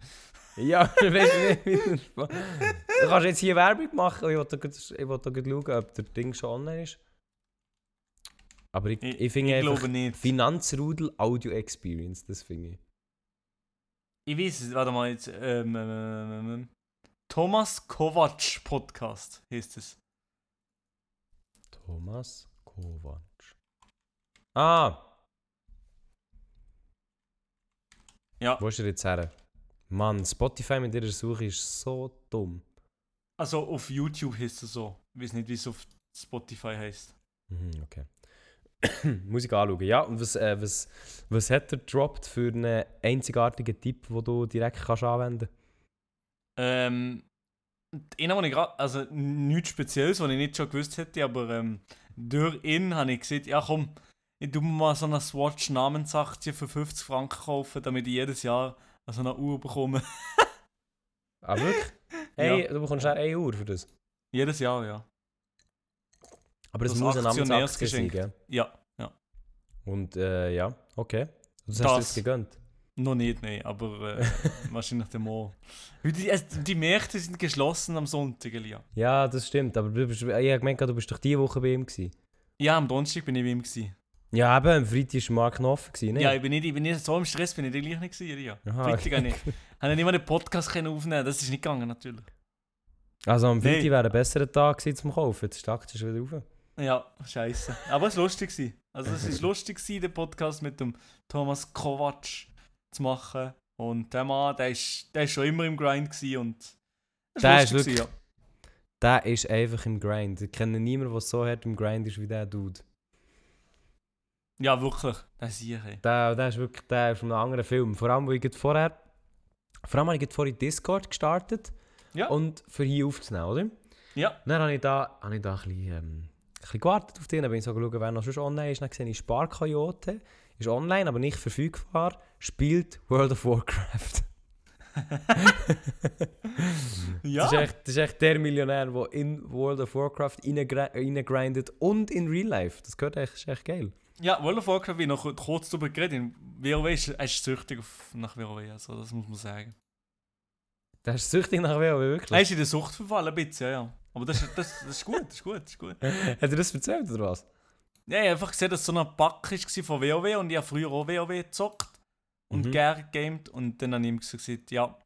Ja, weißt du, Du kannst jetzt hier Werbung machen. Ich wollte gerade- schauen, ob der Ding schon online ist. Aber ich, ich, Ich, finde ich einfach glaube nicht. Finanzrudel Audio Experience, das finde ich. Ich weiß es, warte mal jetzt. Ähm, ähm, ähm, ähm, Thomas Kovac Podcast heißt es. Thomas Kovac. Ah, Ja. wo ist er jetzt her? Mann, Spotify mit ihrer Suche ist so dumm. Also auf YouTube heißt es so. Ich weiß nicht, wie es auf Spotify heißt. Mhm, okay. Muss ich anschauen. Ja, und was, äh, was, was hat er gedroppt für einen einzigartigen Tipp, den du direkt kannst anwenden Ähm, einen, den ich gerade, also nichts Spezielles, was ich nicht schon gewusst hätte, aber ähm, durch ihn habe ich gesagt, ja komm, ich tu mir mal so eine Swatch Namensaktie für 50 Franken kaufen, damit ich jedes Jahr so eine Uhr bekomme. Ah, wirklich? Hey, du bekommst ja 1 Uhr für das. jedes Jahr, ja. Aber es Das muss eine Amtsaktie sein, gell? Ja, ja. Und äh, ja, okay. Du hast Das. das gegönnt. Noch nicht, nein, aber äh, wahrscheinlich der Morgen. Die, also die Märkte sind geschlossen am Sonntag, Elia. Ja, das stimmt, aber du bist, ich habe gemeint, du bist doch diese Woche bei ihm gewesen. Ja, am Donnerstag bin ich bei ihm. Gewesen. Ja, eben, am Freitag war Markt noch offen, gewesen, ne? Ja, ich bin, nicht, ich bin nicht so im Stress, bin ich gleich nicht gewesen, Elia. Aha, Freitag habe ich, habe ich nicht mal den Podcast können aufnehmen das ist nicht gegangen, natürlich. Also am Freitag Nee. wäre ein besserer Tag gewesen zum Kaufen, jetzt stackt es wieder rauf. Ja, scheiße. Aber es war lustig. gewesen. Also es war lustig, gewesen, den Podcast mit dem Thomas Kovac zu machen. Und der Mann, der ist, der ist schon immer im Grind gewesen und es Der ist lustig gewesen, Der ist einfach im Grind. Ich kenne niemanden, der so hart im Grind ist wie der Dude. Ja. Wirklich. Das ist ich. Der, der ist wirklich der ist von einem anderen Film. Vor allem, wo ich vorher... Vor allem habe ich vorhin Discord gestartet. Ja. Und für hier aufzunehmen, oder? Ja. Dann habe ich da, habe ich da ein bisschen, ähm, ein bisschen gewartet auf den. Dann bin ich so geschaut, wer noch sonst online ist. Dann gesehen ich Sparkoyote. Ist online, aber nicht verfügbar. Spielt World of Warcraft. Ja. Das, ist echt, das ist echt der Millionär, der in World of Warcraft reingri- reingrindet und in Real Life. Das gehört echt, ist echt geil. Ja, World of Warcraft, wie noch kurz darüber geredet. In WoW ist, er ist süchtig nach WoW, also das muss man sagen. Der ist süchtig nach WoW, Er wirklich. ist in der Sucht verfallen, ein bisschen, ja, ja. Aber das, ist- das, das ist gut, das ist gut, das ist gut. Hat er das erzählt oder was? Ja, ich habe einfach gesehen, dass so ein Pack war von WoW und ich habe früher auch WoW gezockt und Mhm. gerne gegamed und dann habe ich ihm gesagt, ja,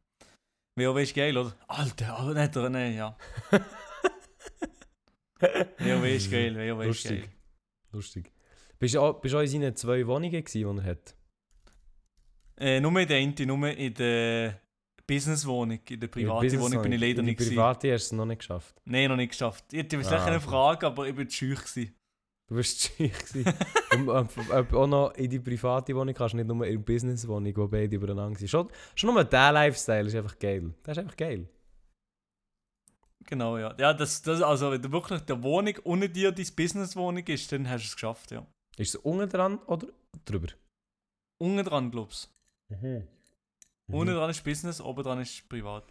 WoW ist geil, oder? Alter, aber nicht, oder? Nein, ja. WoW ist geil, WoW ist Lustig. geil. Lustig. Bist du auch, bist du auch in seinen zwei Wohnungen gewesen, die er hat? Äh, nur in der eine, nur in der Businesswohnung, in der privaten Wohnung bin ich leider in nicht gewesen. private hast du es noch nicht geschafft. Nein, noch nicht geschafft. Ich hätte vielleicht Ah, eine. Frage, aber ich war zu scheu. gewesen. Du warst zu. Und ob, auch noch in die private Wohnung kannst, nicht nur in die Businesswohnung, wo beide übereinander sind. Schon, schon nur der Lifestyle ist einfach geil. Das ist einfach geil. Genau, ja. Ja, das, das, also wenn du wirklich der Wohnung unter dir deine Businesswohnung ist, dann hast du es geschafft, ja. Ist es unten dran oder drüber? Unten dran, glaubst Mhm. du. Unten dran ist Business, oben dran ist privat.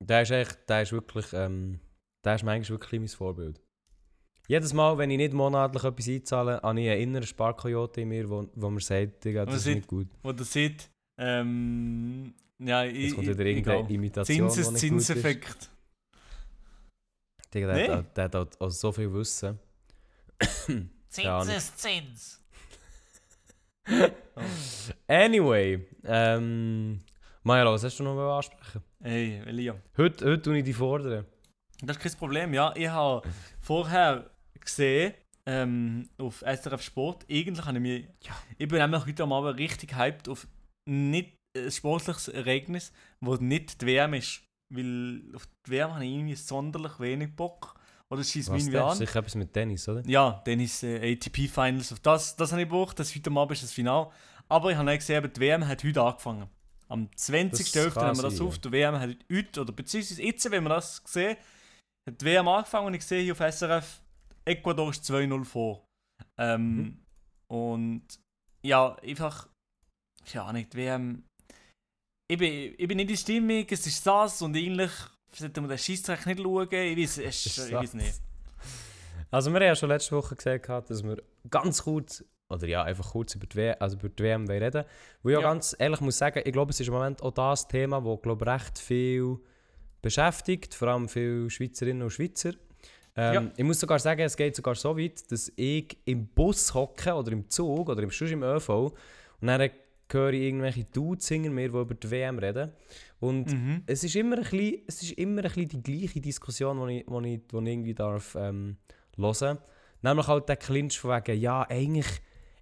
Der ist echt, der ist wirklich, ähm, der ist manchmal wirklich mein Vorbild. Jedes Mal, wenn ich nicht monatlich etwas einzahle, habe ich einen inneren Sparkoyote in mir, wo, wo mir sagt, Digga, das ist sieht- nicht gut. Wo du seht, ähm, ja, ich, Jetzt kommt ich- wieder irgendeine egal. Imitation, die nicht gut ist. Digga, der, Nee. hat, der hat auch so viel Wissen. Zinseszins. Anyway, ähm, Maja, was hast du noch mal ansprechen? Hey, Elia. Heute, heute tue ich dich fordern. Das ist kein Problem, ja. Ich habe vorher gesehen, ähm, auf SRF Sport, eigentlich habe ich mich. Ja. Ich bin nämlich heute am Abend richtig hyped auf nicht ein sportliches Ereignis, wo nicht die WM ist. Weil auf die WM habe ich irgendwie sonderlich wenig Bock. Oder schießt mich denn? an. Sicher etwas mit Tennis, oder? Ja, dann ist äh, ATP Finals. Auf das, das habe ich Bock. Das heute Abend ist das Finale. Aber ich habe auch gesehen, die WM hat heute angefangen. Am 20.11. kann haben wir das sein, auf. Die WM hat heute, oder beziehungsweise jetzt, wenn wir das sehen, hat die WM angefangen und ich sehe hier auf SRF, Ecuador ist 2-0 vor. Ähm, Mhm. Und ja, einfach, keine Ahnung, die WM. Ich bin, ich bin nicht in Stimmung, es ist das und eigentlich sollte man den Scheissdreck nicht schauen. Ich weiß, es, ich weiß nicht. Also wir haben ja schon letzte Woche gesagt, dass wir ganz kurz, oder ja, einfach kurz über die, w also über die WM reden Wo ich ja Ja. ganz ehrlich muss sagen, ich glaube, es ist im Moment auch das Thema, das glaube recht viel beschäftigt, vor allem viele Schweizerinnen und Schweizer. Ähm, Ja. Ich muss sogar sagen, es geht sogar so weit, dass ich im Bus hocke oder im Zug oder im, sonst im ÖV und dann höre ich irgendwelche Dudes hinter mir, die über die WM reden. Und Mhm. es ist immer ein bisschen, es ist immer ein bisschen die gleiche Diskussion, die ich, wo ich, wo ich irgendwie darf ähm, hören. Nämlich halt der Clinch von wegen, ja, eigentlich,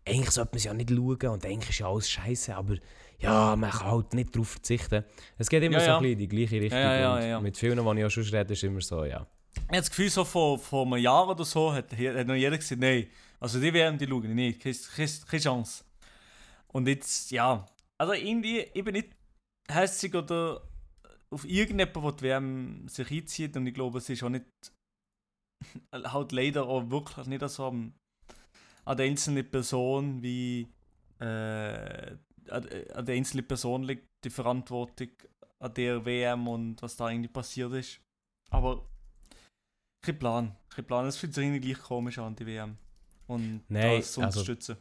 eigentlich sollte man es ja nicht schauen und eigentlich ist ja alles scheiße, aber ja, man kann halt nicht darauf verzichten. Es geht immer Ja, so ja. ein bisschen in die gleiche Richtung. Ja. Mit vielen, die ich auch schon rede, ist immer so, ja. Ich habe das Gefühl, so vor, vor einem Jahr oder so hat, hat noch jeder gesagt, nein, also die WM, die schauen ich nicht, keine, keine Chance. Und jetzt, ja, also irgendwie, ich bin nicht hässlich oder auf irgendjemanden, der die WM sich einzieht und ich glaube, es ist auch nicht, halt leider auch wirklich nicht so an der einzelnen Person wie, äh, an, der einzelnen Person liegt die Verantwortung an der WM und was da irgendwie passiert ist. Aber kein Plan. Kein Plan. Es fühlt sich irgendwie gleich komisch an, die WM. Und Nein, das zu also- unterstützen.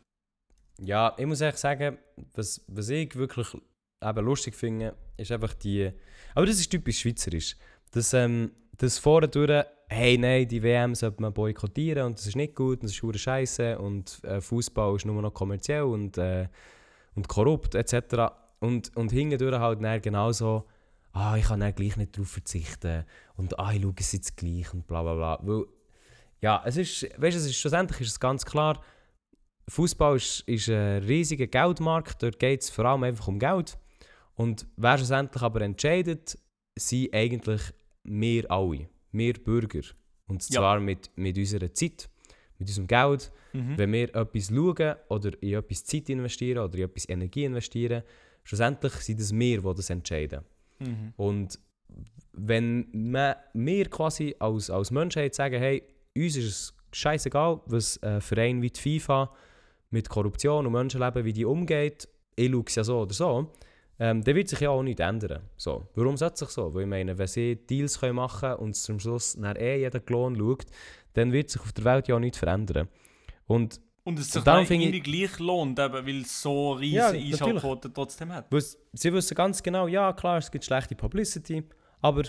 Ja, ich muss ehrlich sagen, was, was ich wirklich eben lustig finde, ist einfach die. Aber das ist typisch schweizerisch. Das, ähm, das vorne durch, hey, nein, die WM sollte man boykottieren und das ist nicht gut und das ist hure scheiße und äh, Fußball ist nur noch kommerziell und, äh, und korrupt etc. Und, und hinten halt dann genauso, ah, ich kann dann gleich nicht darauf verzichten und ah, ich schaue es jetzt gleich und bla bla bla. Weil, ja, es ist, weißt du, schlussendlich ist es ganz klar, Fußball ist, ist ein riesiger Geldmarkt, dort geht es vor allem einfach um Geld. Und wer schlussendlich aber entscheidet, sind eigentlich wir alle, wir Bürger. Und Ja. zwar mit, mit unserer Zeit, mit unserem Geld. Mhm. Wenn wir etwas schauen oder in etwas Zeit investieren oder in etwas Energie investieren, schlussendlich sind es wir, die das entscheiden. Mhm. Und wenn man, wir quasi als, als Menschheit sagen, hey, uns ist es scheißegal, was ein Verein wie die FIFA mit Korruption und Menschenleben, wie die umgeht, ich schaue es ja so oder so, ähm, dann wird sich ja auch nichts ändern. So. Warum es sich so? Weil ich meine, wenn sie Deals können machen können und zum Schluss nach eh jeder Lohn schaut, dann wird sich auf der Welt ja auch nichts verändern. Und Und es sich dann finde irgendwie gleich lohnt, eben, weil es so riesige Ja, Einschaltquoten trotzdem hat. Weil sie wissen ganz genau, ja klar, es gibt schlechte Publicity, aber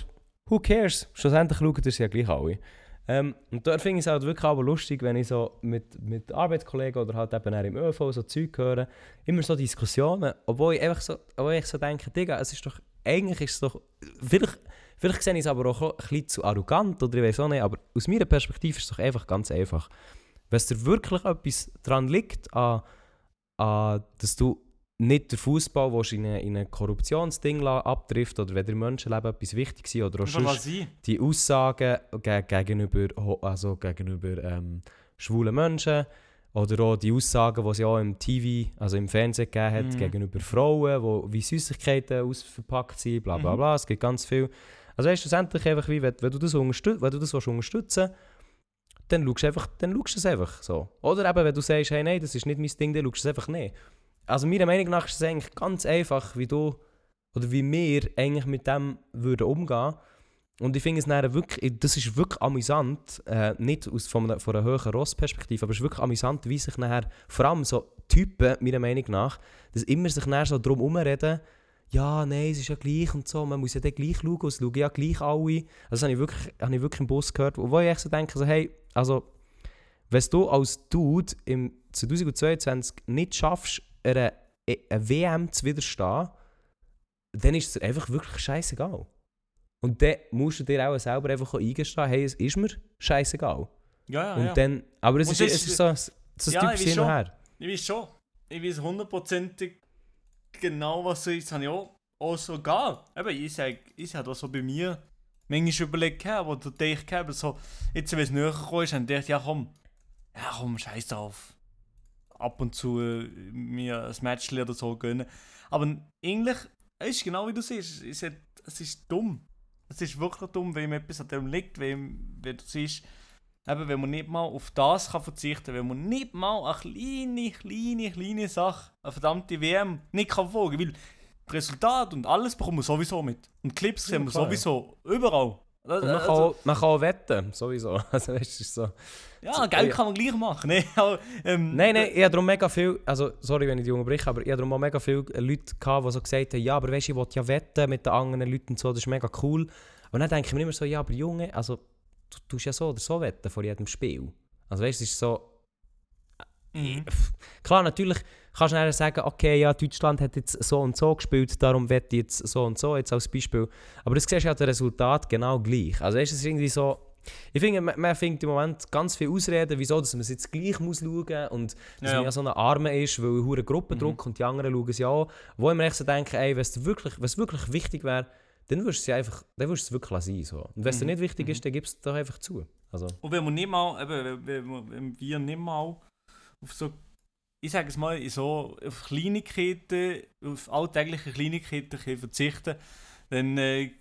who cares? Schlussendlich schauen das ja gleich alle. Ähm, und da finde ich es halt wirklich aber lustig, wenn ich so mit, mit Arbeitskollegen oder halt eben im ÖV so Zeug höre, immer so Diskussionen, obwohl ich einfach so, obwohl ich so denke, Digga, es ist doch, eigentlich ist es doch, vielleicht, vielleicht sehe ich es aber auch ein bisschen zu arrogant oder ich weiß auch nicht, aber aus meiner Perspektive ist es doch einfach ganz einfach. Wenn es dir wirklich etwas daran liegt, an, an, dass du nicht der Fußball in ein, in ein Korruptionsding abtrifft oder wenn der Menschenleben etwas wichtig sind oder auch sonst die Aussagen ge gegenüber, also gegenüber ähm, schwulen Menschen oder auch die Aussagen, die sie auch im TV, also im Fernsehen gegeben hat, Mhm. gegenüber Frauen, wo wie Süßigkeiten ausverpackt sind, bla bla Mhm. bla, es gibt ganz viel. Also weißt schlussendlich einfach wie, wenn, wenn du das, unterstüt wenn du das willst unterstützen dann schaust du einfach, dann schaust du es einfach so. Oder eben, wenn du sagst, hey, nein, das ist nicht mein Ding, dann schaust du es einfach nicht. Also meiner Meinung nach ist es eigentlich ganz einfach, wie du oder wie wir eigentlich mit dem würden umgehen. Und ich finde es wirklich, das ist wirklich amüsant, äh, nicht aus, von, einer, von einer höheren Rossperspektive, aber es ist wirklich amüsant, wie sich nachher, vor allem so Typen, meiner Meinung nach, dass immer sich nachher so drum herumreden, ja, nein, es ist ja gleich und so, man muss ja dann gleich schauen, es schauen ja gleich alle. Also das habe ich wirklich, habe ich wirklich im Bus gehört, wo ich echt so denke, so, hey, also, wenn du als Dude im 2022 nicht schaffst, einer, einer WM zu widerstehen, dann ist es einfach wirklich scheißegal. Und dann musst du dir auch selber einfach eingestehen, hey, es ist mir scheißegal. Ja, ja, und ja. dann, aber es Und ist, das es ist- ist so, so, Ja, typisch ich hin und her. Ich weiß schon. Ich weiß hundertprozentig genau, was so ist. Das habe ich auch, auch so gar. Eben, ich sage, ich habe auch so bei mir manchmal überlegt, gehabt, wo du dich gehabt so, jetzt, wenn es näher gekommen ist, habe ich gedacht, ja komm, ja komm, scheiß drauf. Ab und zu äh, mir ein Match oder so gönnen. Aber eigentlich, es ist genau wie du siehst, es ist, es ist dumm. Es ist wirklich dumm, wenn ihm etwas an dem liegt, wenn, wenn du siehst, Eben, wenn man nicht mal auf das kann verzichten kann, wenn man nicht mal eine kleine, kleine, kleine Sache, eine verdammte WM, nicht kann folgen weil das Resultat und alles bekommt man sowieso mit. Und Clips Ja, sehen wir klar, sowieso überall. Und man, kann Also, auch, man kann auch wetten, sowieso. Also, weißt, ist so. ja, Geld kann man gleich machen. Nee, aber, ähm, Nein, nein, ich habe darum mega viel, also sorry, wenn ich die unterbreche, aber ich habe darum auch mega viele Leute gehabt, die so gesagt haben, ja, aber weißt ich will ja wetten mit den anderen Leuten und so, das ist mega cool. Und dann denke ich mir immer so, ja, aber Junge, also du tust ja so oder so wetten vor jedem Spiel. Also weißt du, es ist so, Mhm. klar, natürlich kannst du dann sagen, okay, ja, Deutschland hat jetzt so und so gespielt, darum ich jetzt so und so, jetzt als Beispiel. Aber das siehst du ja das Resultat genau gleich. Also du, es ist irgendwie so, ich finde, man, man findet im Moment ganz viele Ausreden, wieso dass man es jetzt gleich muss schauen muss und dass Ja. man ja so eine Arme ist, weil eine hure Gruppendruck Mhm. und die anderen schauen es ja auch. Wo ich mir echt so denke, ey, wenn es wirklich, es wirklich wichtig wäre, dann würdest du es einfach, dann du es wirklich lassen. So. Und wenn es dir Mhm. nicht wichtig Mhm. ist, dann gibst du es doch einfach zu. Also, Und wenn man nicht mal, eben, wir- wenn wir nicht mal auf so, ich sage es mal, so auf Kleinigkeiten, auf alltägliche Kleinigkeiten verzichten dann äh,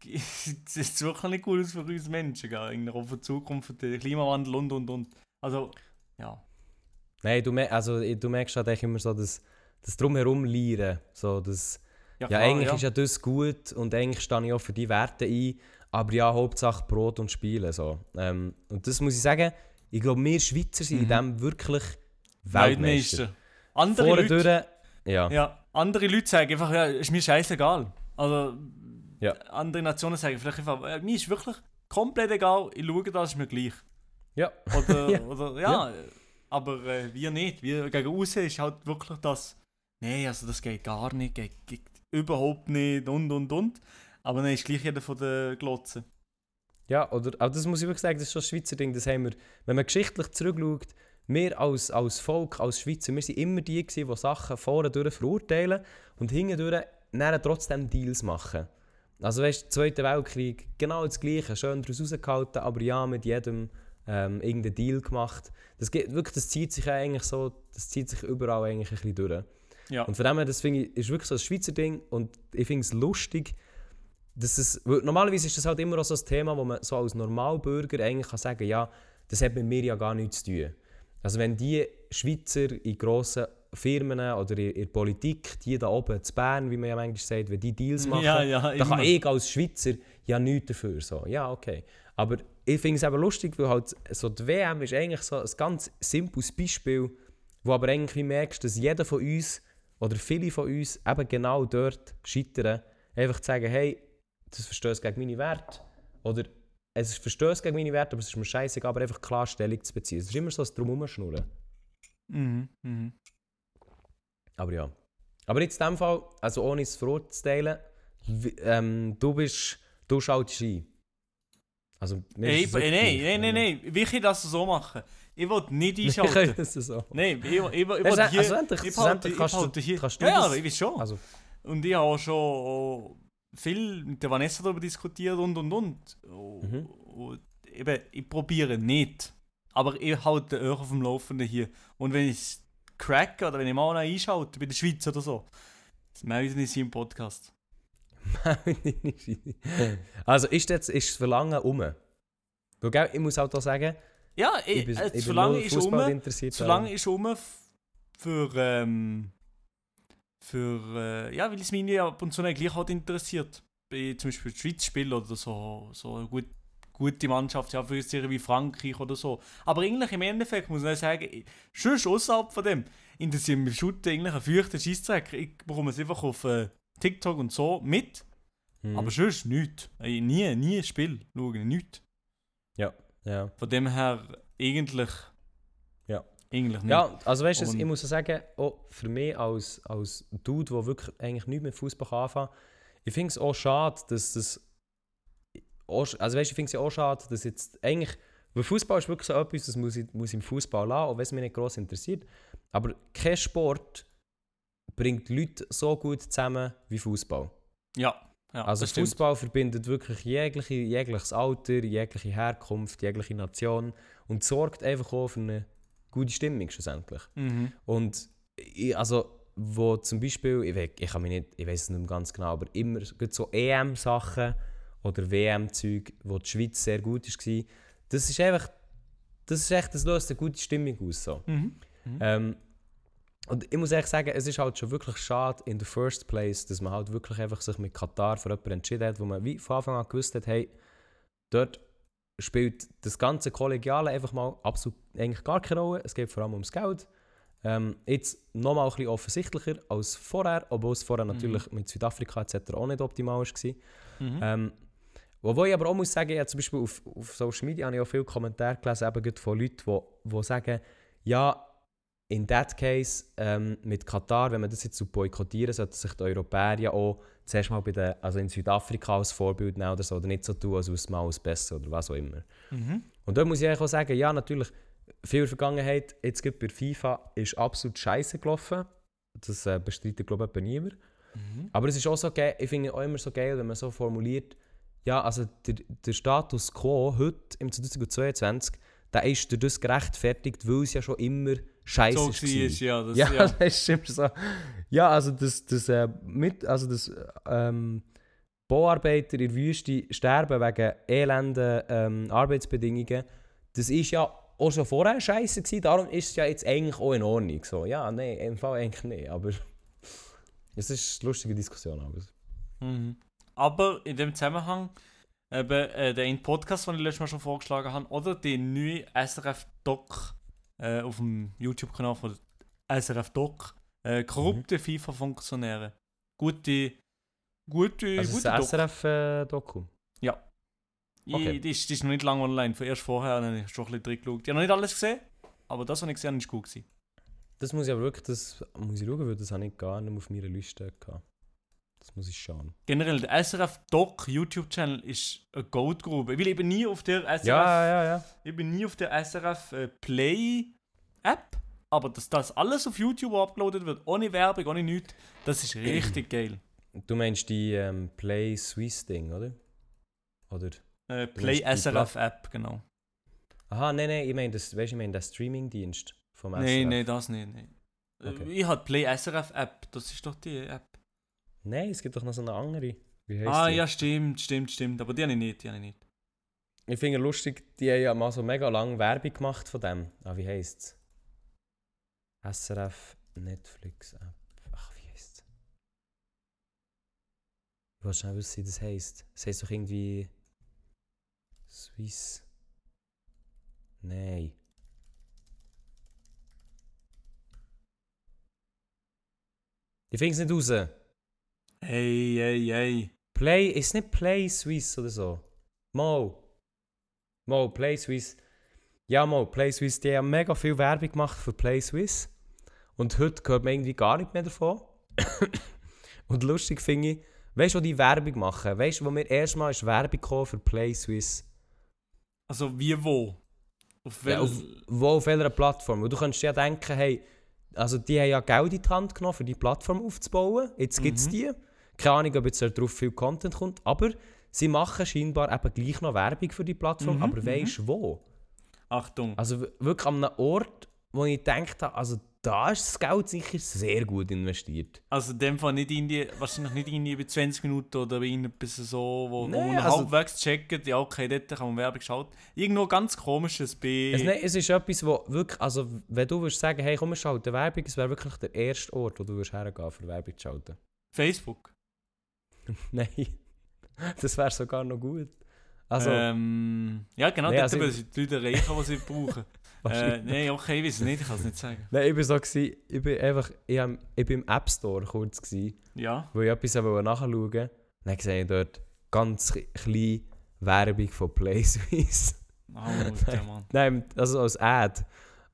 sieht es wirklich nicht gut aus für uns Menschen, gell? Auf die Zukunft, den Klimawandel und und und. Also, ja. nein, du, mer also, du merkst halt echt immer so, dass das Drumherum lernen, so, dass, ja, klar, eigentlich ist ja das gut und eigentlich stehe ich auch für die Werte ein, aber ja, Hauptsache Brot und Spielen. So. Ähm, und das muss ich sagen, ich glaube, wir Schweizer sind in Mhm. dem wirklich Weltmeister. Weltmeister. Andere Vorne Leute, durch, ja. ja, andere Leute sagen einfach, ja, ist mir scheißegal. Also, Ja. andere Nationen sagen vielleicht einfach, äh, mir ist wirklich komplett egal, ich schaue das, ist mir gleich. Ja. Oder, Ja. oder ja, aber äh, wir nicht. Wir gegen außen ist halt wirklich das, nee, also das geht gar nicht, geht, geht überhaupt nicht und und und. Aber dann ist gleich jeder von der Glotze. Ja, oder, aber das muss ich wirklich sagen, das ist schon ein Schweizer Ding, das haben wir, wenn man geschichtlich zurückschaut, wir als, als Volk, als Schweizer, wir sind immer die gewesen, die Sachen vorne durch verurteilen und hinten durch trotzdem Deals machen. Also weißt du, Zweiter Weltkrieg, genau das Gleiche, schön daraus rausgehalten, aber ja, mit jedem ähm, irgendeinen Deal gemacht. Das, geht, wirklich, das zieht sich eigentlich so, das zieht sich überall eigentlich ein bisschen durch. Ja. Und von dem her, das finde ich, ist wirklich so ein Schweizer Ding und ich finde es lustig, dass es, normalerweise ist das halt immer auch so ein Thema, wo man so als Normalbürger eigentlich kann sagen ja, das hat mit mir ja gar nichts zu tun. Also wenn die Schweizer in grossen Firmen oder in, der Politik, die da oben zu Bern, wie man ja manchmal sagt, wenn die Deals machen, Ja, ja, dann kann ich als Schweizer ja nichts dafür. So. Ja, okay. Aber ich finde es eben lustig, weil halt so die WM ist eigentlich so ein ganz simples Beispiel, wo aber eigentlich wie merkst, dass jeder von uns oder viele von uns eben genau dort scheitern. Einfach zu sagen, hey, das verstößt gegen meine Werte. Oder es verstößt gegen meine Werte, aber es ist mir scheißegal, aber einfach klar Stellung zu beziehen. Es ist immer so ein Drumherumschnurren. Mhm, mhm. Aber ja. Aber jetzt in dem Fall, also ohne es vorzuteilen, wie- ähm, du bist, du schaltest ein. Also, Ey, nein, nein, nein, nein. Wie kann ich das so machen? Ich will nicht einschalten. können es so. Nein, ich, ich, ich, ich will hier... also endlich- ich ich kannst du- behalte hier... kannst du ja, ja, das- ich weiß schon. Also, Und ich habe auch schon viel mit der Vanessa darüber diskutiert und und und. Mhm. Und eben, ich probiere nicht. Aber ich halte den Öhr auf dem Laufenden hier. Und wenn ich es crack oder wenn ich mal noch einschalte bei der Schweiz oder so, das melden ich sie im Podcast. also ist jetzt ist das Verlangen um? Weil, ich muss auch da sagen, Ja, ich, ich bin, äh, ich bin Verlangen ist um. interessiert. Das Verlangen ist um für, ähm, für, äh, ja, weil es mich ab und zu dann gleich halt interessiert. Bei zum Beispiel Schweiz spielen oder so, so eine gut, gute Mannschaft, ja, für wie Frankreich oder so. Aber eigentlich im Endeffekt muss man sagen, ich- sonst außerhalb von dem interessiert mich Shooten eigentlich ein feuchter Scheissdreck. Ich bekomme es einfach auf äh, TikTok und so mit, Mhm. aber sonst nichts. Ey, Nie, nie ein Spiel schauen, nichts. ja. Von dem her eigentlich, Ja. Eigentlich nicht. Ja, also weißt du, ich muss sagen, auch für mich als, als Dude, der wirklich eigentlich nichts mit Fußball anfangen kann, ich finde es auch schade, dass das. Auch, also weißt du, ich finde es ja auch schade, dass jetzt eigentlich. Weil Fußball ist wirklich so etwas, das muss ich, muss im Fußball lassen, auch wenn es mich nicht gross interessiert. Aber kein Sport bringt Leute so gut zusammen wie Fußball. Ja, ja Also. Fußball verbindet wirklich jegliche, jegliches Alter, jegliche Herkunft, jegliche Nation und sorgt einfach auch für eine gute Stimmung schlussendlich. Mhm. Und ich, also, wo zum Beispiel, ich, we- ich nicht, ich weiß es nicht mehr ganz genau, aber immer so EM-Sachen oder WM-Zeug, wo die Schweiz sehr gut war, das ist einfach, das ist echt, das löst eine gute Stimmung aus. So. Mhm. Ähm, und ich muss ehrlich sagen, es ist halt schon wirklich schade in the first place, dass man halt wirklich einfach sich mit Katar für jemanden entschieden hat, wo man wie von Anfang an gewusst hat, hey, dort spielt das ganze Kollegiale einfach mal absolut eigentlich gar keine Rolle. Es geht vor allem ums Geld. Ähm, jetzt nochmal ein bisschen offensichtlicher als vorher, obwohl es vorher Mhm. natürlich mit Südafrika etc. auch nicht optimal war. Mhm. Ähm, wobei ich aber auch muss sagen, ja, zum Beispiel auf, auf Social Media habe ich auch viele Kommentare gelesen, eben von Leuten, die, die sagen, ja, in that case, ähm, mit Katar, wenn man das jetzt so boykottieren, sollten sich die Europäer ja auch zuerst mal bei den, also in Südafrika als Vorbild nehmen oder so, oder nicht so tun, als es mal alles besser oder was auch immer. Mhm. Und da muss ich eigentlich auch sagen, ja, natürlich, viel Vergangenheit, jetzt gerade bei FIFA, ist absolut scheiße gelaufen. Das äh, bestreitet, glaube ich, niemand. Mhm. Aber es ist auch so geil, ich finde auch immer so geil, wenn man so formuliert, ja, also der, der Status quo heute im 2022, der ist durch das gerechtfertigt, weil es ja schon immer scheiße So war. war es, ja. Das, Ja, ja. das ist immer so. Ja, also das, das, äh, mit, also das ähm, Bauarbeiter in der Wüste sterben wegen elenden ähm, Arbeitsbedingungen, das ist ja auch schon vorher scheiße gewesen, darum ist es ja jetzt eigentlich auch in Ordnung. So, ja, nein, im Fall eigentlich nicht, aber es ist eine lustige Diskussion. Aber. Mhm. Aber in dem Zusammenhang, eben, äh, den Podcast, den ich letztes Mal schon vorgeschlagen habe, oder den neuen SRF-Doc äh, auf dem YouTube-Kanal von SRF Doc. Äh, korrupte FIFA-Funktionäre. Gute, gute, Also gute das. SRF-Doku. Ich, okay. die, ist, die ist noch nicht lange online. Von erst vorher habe ich schon ein bisschen drin geschaut. Ich habe noch nicht alles gesehen, aber das, was ich gesehen habe, ist gut gewesen. Das muss ich aber wirklich, das muss ich schauen, weil das habe ich gar nicht auf meiner Liste gehabt. Das muss ich schauen. Generell, der SRF Doc YouTube-Channel ist eine Goldgrube. Weil ich bin nie auf der SRF, Ja, ja, ja. ich bin nie auf der SRF äh, Play App, aber dass das alles auf YouTube uploadet wird, ohne Werbung, ohne nichts, das ist richtig geil. Du meinst die ähm, Play Swiss Ding, oder? Oder? Äh, Play SRF App, genau. Aha, nein, nein, ich meine, das, weißt, ich meine den Streaming-Dienst vom SRF. Nein, nein, das nicht. Nee. Okay. Ich habe Play SRF App, das ist doch die App. Nein, es gibt doch noch so eine andere. Ah, die? ja, stimmt, stimmt, stimmt. Aber die habe ich nicht, die habe ich nicht. Ich finde lustig, die haben ja mal so mega lange Werbung gemacht von dem. Ah, wie heisst es? SRF Netflix App. Ach, wie heisst es? Ich will schnell wissen, wie das heisst. Es heisst doch irgendwie. Swiss. Nein. Ich finde es nicht raus. Hey, hey, hey. Play, ist nicht Play Swiss oder so? Mal. Mal, Play Swiss. Ja, mal, Play Swiss, die haben mega viel Werbung gemacht für Play Swiss. Und heute hört man irgendwie gar nicht mehr davon. Und lustig finde ich, weißt du, wo die Werbung machen? Weißt du, wo mir erstmal ist Werbung für Play Swiss? Also, wie wo? Auf Ja, auf, wo auf welcher Plattform? Und du könntest ja denken, hey, also die haben ja Geld in die Hand genommen, für die Plattform aufzubauen. Jetzt gibt es Mhm. die. Keine Ahnung, ob jetzt darauf viel Content kommt, aber sie machen scheinbar eben gleich noch Werbung für die Plattform. Mhm, aber weißt du wo? Achtung. Also wirklich an einem Ort, wo ich gedacht habe, also da ist das Geld sicher sehr gut investiert. Also in dem Fall nicht irgendwie, wahrscheinlich nicht irgendwie über 20 Minuten oder bei ihnen etwas so, wo, wo Nein, man also- halbwegs checkt, ja okay, dort kann man Werbung schalten. Irgendwo ganz komisches bei Es, nein, es ist etwas, wo wirklich, also wenn du würdest sagen, hey komm, wir schalten Werbung, es wäre wirklich der erste Ort, wo du würdest hergehen für Werbung zu schalten. Facebook. Nein, das wäre sogar noch gut. Also, ähm, ja genau, Nee, dort also sie die Leute erreichen, die sie brauchen. äh, Nein, okay, ich weiß es nicht, ich kann es nicht sagen. Nein, ich war so, gewesen, ich bin einfach, ich, hab, ich bin im App Store kurz gewesen, Ja, wo ich etwas nachschauen wollte. Dann sehe ich dort ganz klein Werbung von PlaySwiss. Alter Mann. Nein, also als Ad.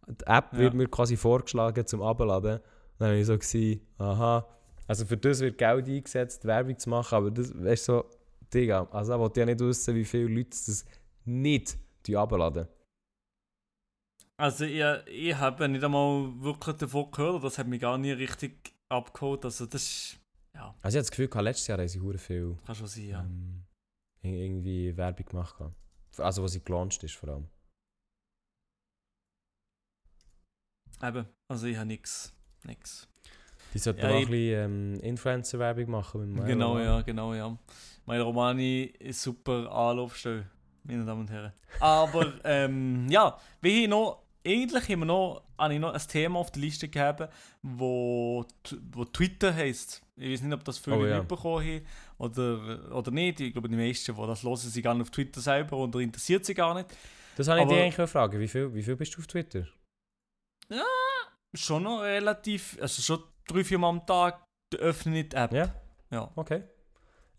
Die App Ja. wird mir quasi vorgeschlagen zum Abladen. Dann war ich so, gewesen, aha, also für das wird Geld eingesetzt, Werbung zu machen, aber das, weißt du, so, Digga, also da wollte ich ja nicht wissen, wie viele Leute das nicht abladen. Also ich, ich habe nicht einmal wirklich davon gehört, das hat mich gar nie richtig abgeholt. Also das ist, ja, Also ich habe das Gefühl, gehabt, letztes Jahr haben sie hure viel kann schon sein, ja. ähm, ir- irgendwie Werbung gemacht. Also was sie gelauncht ist vor allem. Eben, also ich habe nichts. Nix. Die sollten Ja, mal ich- ein bisschen ähm, Influencer-Werbung machen mit Genau, ja, genau, ja. Mein Romani ist super Anlaufstelle, meine Damen und Herren. Aber, ähm, ja, wie ich noch, eigentlich haben wir noch, habe ich noch ein Thema auf der Liste gehabt, wo, wo Twitter heisst. Ich weiß nicht, ob das viele Oh, ja. mitbekommen haben oder, oder nicht. Ich glaube, die meisten, die das hören, sind gar nicht auf Twitter selber oder interessiert sie gar nicht. Das habe ich Aber- dich eigentlich fragen. Wie viel, wie viel bist du auf Twitter? Schon noch relativ, also schon drei, vier Mal am Tag öffne ich die App. Ja? Ja. Okay.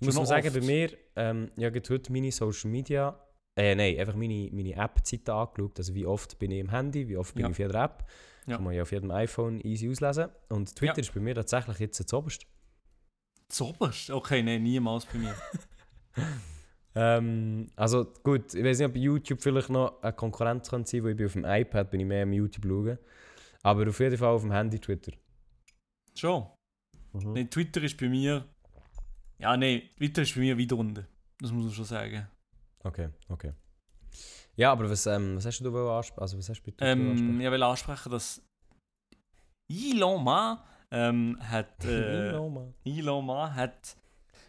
Ich muss mal sagen, oft. bei mir, ähm, ich habe heute meine Social Media, äh, nein, einfach meine, meine App-Zeiten angeschaut. Also wie oft bin ich im Handy, wie oft bin Ja. ich auf jeder App. Ja. Kann man ja auf jedem iPhone easy auslesen. Und Twitter Ja. ist bei mir tatsächlich jetzt das oberste. Zoberst? Okay, nein, niemals bei mir. Ähm, also gut, ich weiß nicht, ob YouTube vielleicht noch eine Konkurrenz kann sein, weil ich bin auf dem iPad bin ich mehr im YouTube schauen. Aber auf jeden Fall auf dem Handy Twitter. Schon. Mhm. Nein, Twitter ist bei mir. Ja, nein, Twitter ist bei mir wieder unten. Das muss man schon sagen. Okay, okay. Ja, aber was, ähm, was hast du da ansprechen? Also was hast du Ähm, ansprechen? ich will ansprechen, dass Elon Musk ähm, hat, äh. Elon Musk hat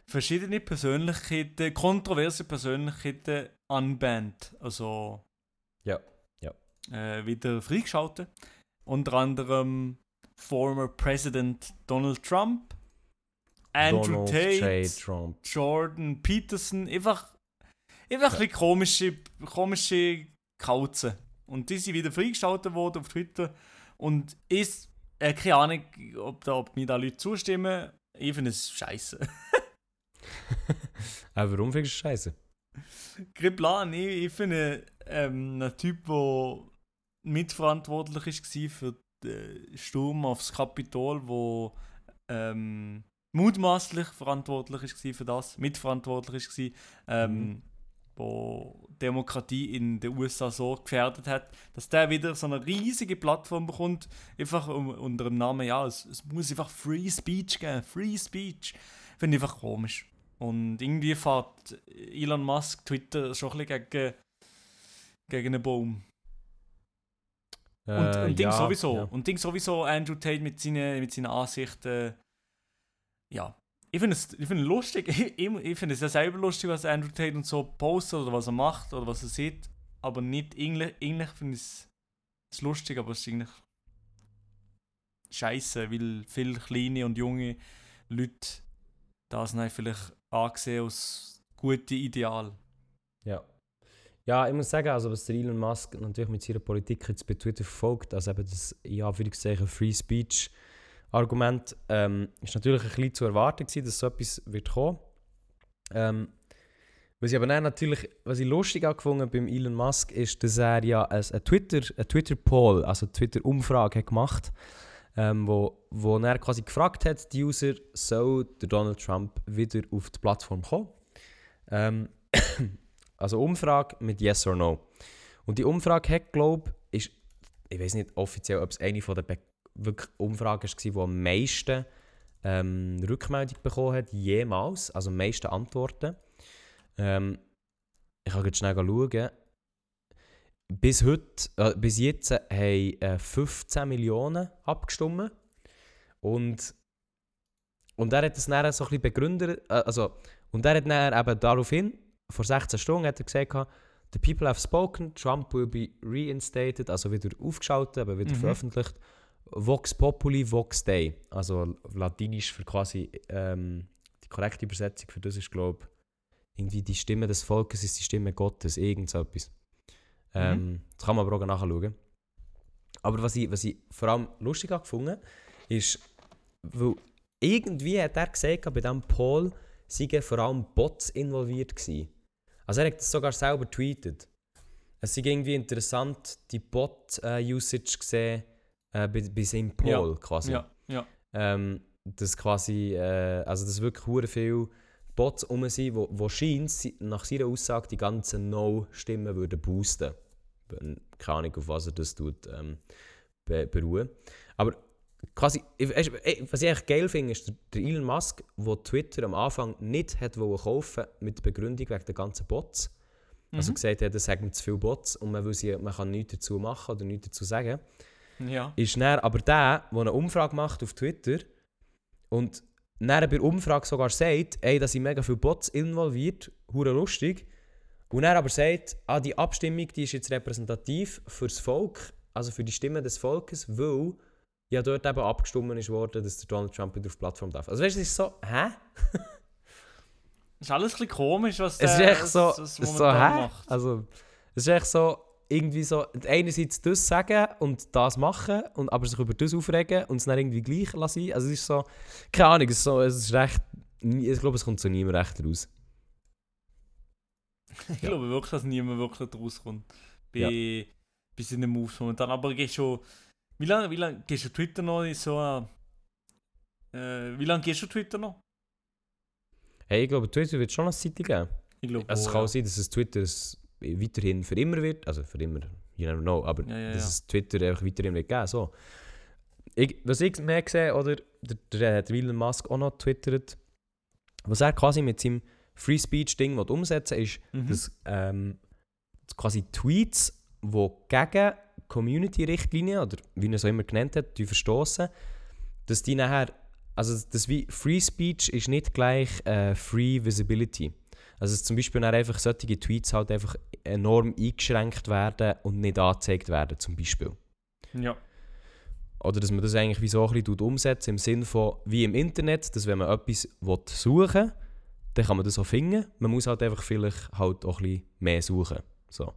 verschiedene Persönlichkeiten, kontroverse Persönlichkeiten unbanned. Also Ja, ja. Äh, wieder freigeschaltet. Unter anderem former President Donald Trump, Andrew Donald Tate. Trump. Jordan Peterson, einfach, einfach ein bisschen komische, komische Kauzen. Und die sind wieder freigeschaltet worden auf Twitter. Und ist, äh, keine Ahnung, ob, da, ob mir da Leute zustimmen. Ich finde es scheiße. Aber warum findest du scheiße? Griplan, ich, ich finde ähm, ein Typ, der mitverantwortlich war für den Sturm aufs Kapitol, wo ähm, mutmaßlich verantwortlich war für das, mitverantwortlich war, ähm, Mhm. wo Demokratie in den USA so gefährdet hat, dass der wieder so eine riesige Plattform bekommt, einfach unter dem Namen, ja, es, es muss einfach Free Speech geben, Free Speech. Finde ich einfach komisch. Und irgendwie fährt Elon Musk Twitter schon ein bisschen gegen, gegen einen Baum. Und, Äh, und Ding ja, sowieso. ja. Und Ding sowieso Andrew Tate mit seinen, mit seinen Ansichten. Ja. Ich finde es ich finde es lustig. Ich, ich, finde es ja selber lustig, was Andrew Tate und so postet oder was er macht oder was er sieht. Aber nicht eigentlich, eigentlich finde ich es es lustig, aber es ist eigentlich scheiße, weil viele kleine und junge Leute das vielleicht angesehen als gute Ideal. Ja. Ja, ich muss sagen, also was der Elon Musk natürlich mit seiner Politik jetzt bei Twitter verfolgt, also eben das, ja, Anführungszeichen, Free Speech Argument, ähm, ist natürlich ein bisschen zu erwarten gewesen, dass so etwas wird kommen. Ähm, was ich aber dann natürlich, was ich lustig auch beim Elon Musk, ist, dass er ja ein, ein Twitter, ein Twitter Poll, also eine Twitter Umfrage hat gemacht, ähm, wo, wo er quasi gefragt hat, die User, soll der Donald Trump wieder auf die Plattform kommen? Ähm, also Umfrage mit Yes or No. Und die Umfrage hat, glaube ich, ich weiß nicht offiziell, ob es eine von der Be wirklich Umfragen war, die am meisten ähm, Rückmeldung bekommen hat, jemals, also am meisten Antworten. Ähm, ich kann jetzt schnell schauen. Bis heute, äh, bis jetzt haben äh, 15 Millionen abgestimmt. Und, und er hat das dann so ein bisschen begründet, äh, also, und er hat dann eben daraufhin, vor 16 Stunden, hat er gesagt, The people have spoken, Trump will be reinstated, also wieder aufgeschaltet, aber wieder Mhm. veröffentlicht. Vox Populi, Vox Dei. Also latinisch für quasi ähm, die korrekte Übersetzung für das ist, glaube ich, irgendwie die Stimme des Volkes ist die Stimme Gottes, irgend so etwas. Ähm, Das kann man aber auch nachschauen. Aber was ich, was ich vor allem lustig habe gefunden, ist, weil irgendwie hat er gesagt, bei diesem Poll seien vor allem Bots involviert gewesen. Also er hat das sogar selber tweetet. Es ist irgendwie interessant, die Bot-Usage gesehen äh, bei, bei seinem Poll Ja, quasi. Ja, ja. Ähm, dass quasi, äh, also dass wirklich hure viele Bots um sind, wo, wo scheint, nach seiner Aussage die ganzen No-Stimmen würden boosten. Keine Ahnung, auf was er das tut, ähm, be beruhen. Aber quasi, ey, was ich echt geil finde, ist der, Elon Musk, der Twitter am Anfang nicht hat kaufen mit der Begründung wegen der ganzen Bots. Also Mhm. gesagt hat, es sagen zu viele Bots und man, will sie, man kann nichts dazu machen oder nichts dazu sagen ja. ist dann aber der, der eine Umfrage macht auf Twitter und dann bei der Umfrage sogar sagt, ey, da sind mega viele Bots involviert, hure lustig. Und dann aber sagt, ah, die Abstimmung die ist jetzt repräsentativ für das Volk, also für die Stimme des Volkes, weil ja dort eben abgestimmt ist worden, dass der Donald Trump wieder auf die Plattform darf. Also weißt du, es ist so, hä? Ist alles ein bisschen komisch, was Es ist der echt so, was- es was ist so hä? macht. Also, es ist echt so, irgendwie so, einerseits das sagen und das machen, und aber sich über das aufregen und es dann irgendwie gleich lassen. Also es ist so, keine Ahnung, es ist, so, es ist recht, ich glaube, es kommt so niemand recht raus. Ich glaube wirklich, dass niemand wirklich rauskommt. Bei, Ja. bei seinen Moves momentan. Aber gehst schon. Wie lange wie lang gehst du Twitter noch in so ein, äh, Wie lange gehst du Twitter noch? Hey, ich glaube, Twitter wird schon eine Zeit geben. Ich glaube. Also es kann auch sein, dass es Twitter weiterhin für immer wird, also für immer, you never know, aber Ja, ja, dass es Twitter einfach weiterhin wird geben, so. Ich, was ich mehr gesehen oder der, der, der Elon Musk auch noch twittert, was er quasi mit seinem Free Speech Ding will umsetzen ist, Mhm. dass ähm, quasi Tweets, die gegen Community-Richtlinien oder wie er es auch immer genannt hat, die verstoßen, dass die nachher, also das wie Free Speech ist nicht gleich äh, Free Visibility. Also dass zum Beispiel dann einfach solche Tweets halt einfach enorm eingeschränkt werden und nicht angezeigt werden zum Beispiel. Ja. Oder dass man das eigentlich wie so ein bisschen umsetzt, im Sinne von, wie im Internet, dass wenn man etwas suchen will, dann kann man das auch finden. Man muss halt einfach vielleicht halt auch ein bisschen mehr suchen. So.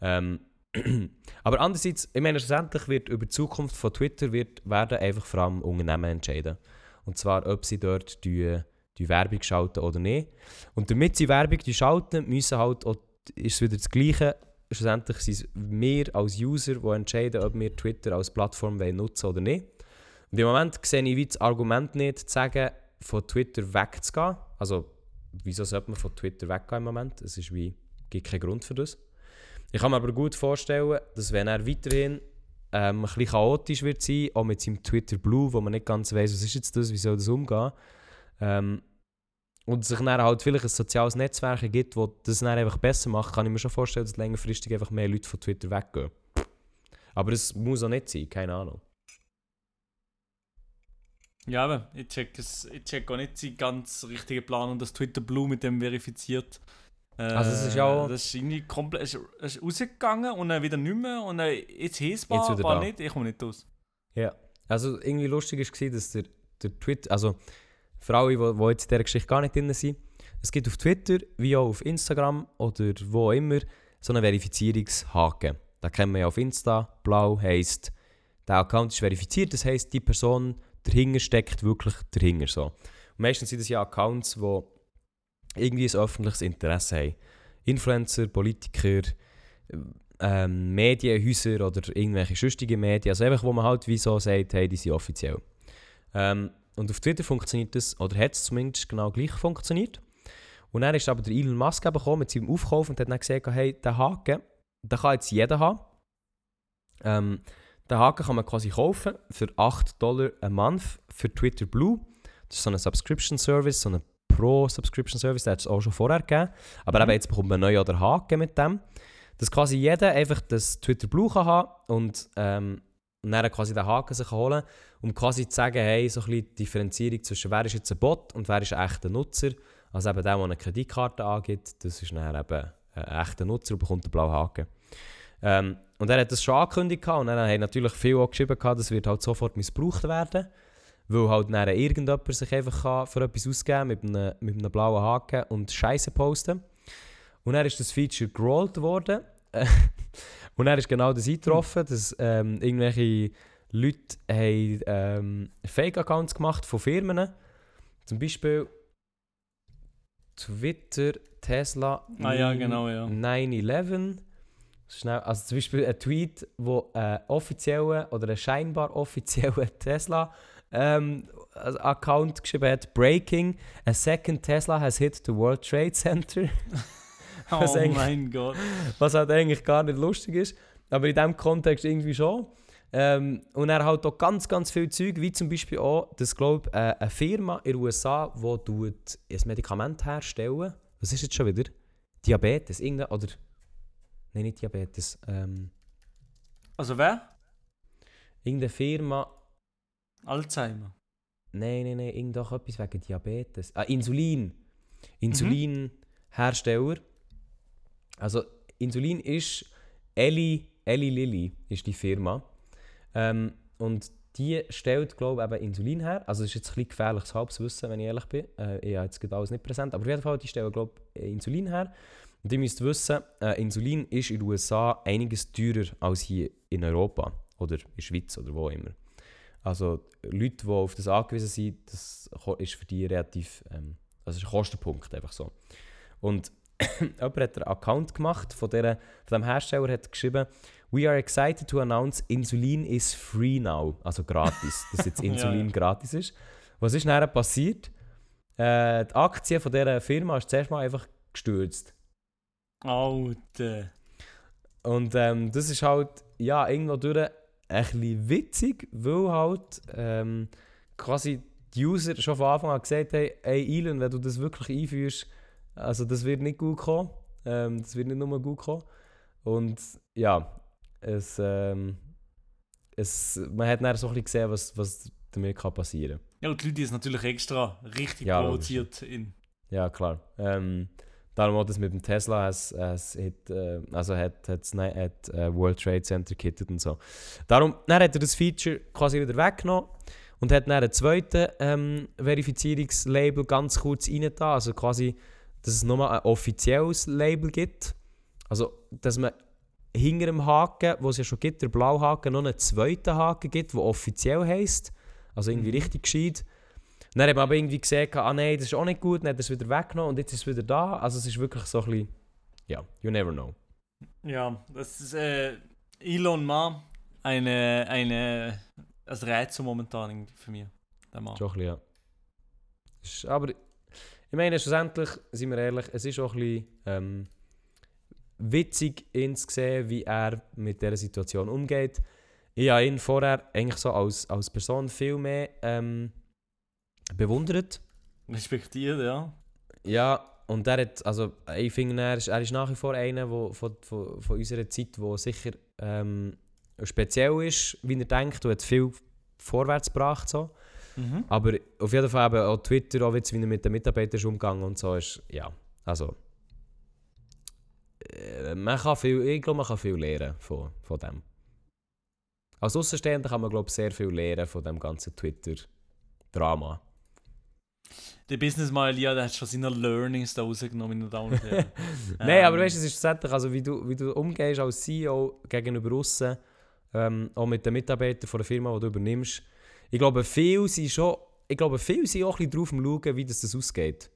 Ähm, Aber andererseits, ich meine, schlussendlich wird über die Zukunft von Twitter wird, werden einfach vor allem Unternehmen entscheiden. Und zwar, ob sie dort die, die Werbung schalten oder nicht. Und damit sie Werbung schalten, müssen halt, auch, ist es wieder das Gleiche, schlussendlich sind es wir als User, die entscheiden, ob wir Twitter als Plattform nutzen oder nicht. Und im Moment sehe ich wie das Argument nicht, zu sagen, von Twitter wegzugehen. Also, wieso sollte man von Twitter weggehen im Moment? Es ist wie, gibt keinen Grund für das. Ich kann mir aber gut vorstellen, dass wenn er weiterhin ähm, ein bisschen chaotisch wird sein, auch mit seinem Twitter Blue, wo man nicht ganz weiß, was ist jetzt das, wie soll das umgehen, ähm, und sich dann halt vielleicht ein soziales Netzwerk gibt, das das dann einfach besser macht, kann ich mir schon vorstellen, dass längerfristig einfach mehr Leute von Twitter weggehen. Aber es muss auch nicht sein, keine Ahnung. Ja, aber ich check, es, ich check auch nicht seinen ganz richtigen Plan und das Twitter Blue mit dem verifiziert. Äh, Also es ist ja auch- Das ist irgendwie komplett es ist, rausgegangen und dann wieder nicht mehr und dann jetzt heisst es Jetzt aber nicht, ich komme nicht aus. Ja. Also irgendwie lustig war, dass der, der Twitter, also für alle, die, die jetzt in dieser Geschichte gar nicht drin sind, es gibt auf Twitter, wie auch auf Instagram oder wo auch immer, so einen Verifizierungshaken. Da kennen wir ja auf Insta, blau heisst, der Account ist verifiziert, das heisst, die Person dahinter steckt wirklich dahinter. So. Und meistens sind das ja Accounts, die irgendwie ein öffentliches Interesse haben. Influencer, Politiker, ähm, Medienhäuser oder irgendwelche sonstigen Medien. Also einfach, wo man halt wie so sagt, hey, die sind offiziell. Ähm, und auf Twitter funktioniert das, oder hat es zumindest genau gleich funktioniert. Und dann ist aber der Elon Musk gekommen mit seinem Aufkauf und hat dann gesagt, hey, den Haken, den kann jetzt jeder haben. Ähm, den Haken kann man quasi kaufen für 8 Dollar a month für Twitter Blue. Das ist so ein Subscription Service, so ein Pro-Subscription Service, den hat es auch schon vorher gegeben. Aber Mhm. eben jetzt bekommt man neu oder Haken mit dem. Dass quasi jeder einfach das Twitter Blue kann haben und ähm, dann quasi den Haken sich holen um quasi zu sagen, hey, so ein bisschen Differenzierung zwischen wer ist jetzt ein Bot und wer ist ein echter Nutzer. Also eben der, der eine Kreditkarte angibt, das ist dann eben ein echter Nutzer und bekommt einen blauen Haken. Ähm, und er hat das schon angekündigt und dann haben natürlich viele auch geschrieben, gehabt, das wird halt sofort missbraucht werden. Weil halt dann irgendjemand sich einfach kann für etwas ausgeben mit einem, mit einem blauen Haken und Scheiße posten. Und dann ist das Feature gerollt worden. und dann ist genau das eingetroffen, dass ähm, irgendwelche Leute haben ähm, Fake-Accounts gemacht von Firmen. Zum Beispiel Twitter, Tesla, Ah ja, genau, ja. 9-11. Schnell, also zum Beispiel ein Tweet, wo einen offiziellen oder einen scheinbar offiziellen Tesla ähm, Account geschrieben hat: Breaking, a second Tesla has hit the World Trade Center. Was oh mein Gott. Was halt eigentlich gar nicht lustig ist. Aber in diesem Kontext irgendwie schon. Ähm, und er hat auch ganz, ganz viel Zeug, wie zum Beispiel auch, dass, glaub, äh, eine Firma in den USA, die tut ein Medikament herstellen. Was ist jetzt schon wieder? Diabetes, irgendein, oder... Nein, nicht Diabetes. Ähm, Also wer? irgendeine Firma... Alzheimer. Nein, nein, nein, irgend doch etwas wegen Diabetes. Ah, Insulin. Insulinhersteller. Also, Insulin ist Eli, Eli Lilly ist die Firma. Ähm, und die stellt, glaube ich, eben Insulin her. Also, es ist jetzt ein bisschen gefährliches Halbwissen, wenn ich ehrlich bin. Äh, ich habe jetzt gerade alles nicht präsent. Aber auf jeden Fall, die stellen, glaube ich, Insulin her. Und ihr müsst wissen, äh, Insulin ist in den USA einiges teurer als hier in Europa. Oder in der Schweiz oder wo immer. Also Leute, die auf das angewiesen sind, das ist für die relativ, ähm, also ist ein Kostenpunkt einfach so. Und jemand hat einen Account gemacht von, der, von dem Hersteller, hat geschrieben, We are excited to announce Insulin is free now, also gratis, dass jetzt Insulin ja. gratis ist. Was ist nachher passiert? Äh, die Aktie von dieser Firma ist zuerst mal einfach gestürzt. Alter. Und ähm, das ist halt, ja, irgendwo durch ein bisschen witzig, weil halt ähm, quasi die User schon von Anfang an gesagt haben, hey Elon, wenn du das wirklich einführst, also das wird nicht gut kommen. Ähm, das wird nicht nur gut kommen. Und ja, es, ähm, es, man hat dann so ein bisschen gesehen, was, was damit kann passieren Ja, und die Leute es natürlich extra richtig Ja, provoziert. In. Ja, klar. Ähm, darum auch das mit dem Tesla, es, es hat, äh, also hat, hat äh, World Trade Center gekittet und so. Darum dann hat er das Feature quasi wieder weggenommen und hat dann ein zweites ähm, Verifizierungslabel ganz kurz reingetan. Also quasi, dass es nochmal ein offizielles Label gibt. Also, dass man hinter dem Haken, wo es ja schon gibt, der Blauhaken, noch einen zweiten Haken gibt, der offiziell heisst. Also irgendwie Mhm. richtig gescheit. Dann hat man aber irgendwie gesehen, ah nein, das ist auch nicht gut, dann hat er es wieder weggenommen und jetzt ist es wieder da. Also es ist wirklich so ein bisschen, ja, you never know. Ja, das ist äh, Elon Ma eine, eine, ein Rätsel momentan für mich. Der Mann. Schon ein bisschen, ja. Ist, aber ich meine, schlussendlich, sind wir ehrlich, es ist auch ein bisschen ähm, witzig, ihn zu sehen, wie er mit dieser Situation umgeht. Ich habe ihn vorher eigentlich so als, als Person viel mehr ähm, bewundert. Respektiert, ja. Ja, und er hat, also ich finde, er ist, er ist nach wie vor einer wo, von, von, von unserer Zeit, der sicher ähm, speziell ist, wie er denkt, und hat viel vorwärts gebracht. So. Mhm. Aber auf jeden Fall eben auch Twitter, auch jetzt, wie er mit den Mitarbeitern ist umgegangen und so, ist, ja, also... äh, Man kann viel, ich glaube, man kann viel lernen von, von dem. Als Außenstehender kann man, glaube sehr viel lernen von dem ganzen Twitter-Drama. Der Businessman Elia, der hat schon seine Learnings da rausgenommen, meine Damen und Herren. Nein, aber Ähm, weißt du, es ist schlussendlich, also wie du, wie du umgehst als CEO gegenüber außen, ähm, auch mit den Mitarbeitern von der Firma, die du übernimmst. Ich glaube, viele sind schon, ich glaube, viele sind auch ein bisschen drauf am schauen, wie das, das ausgeht.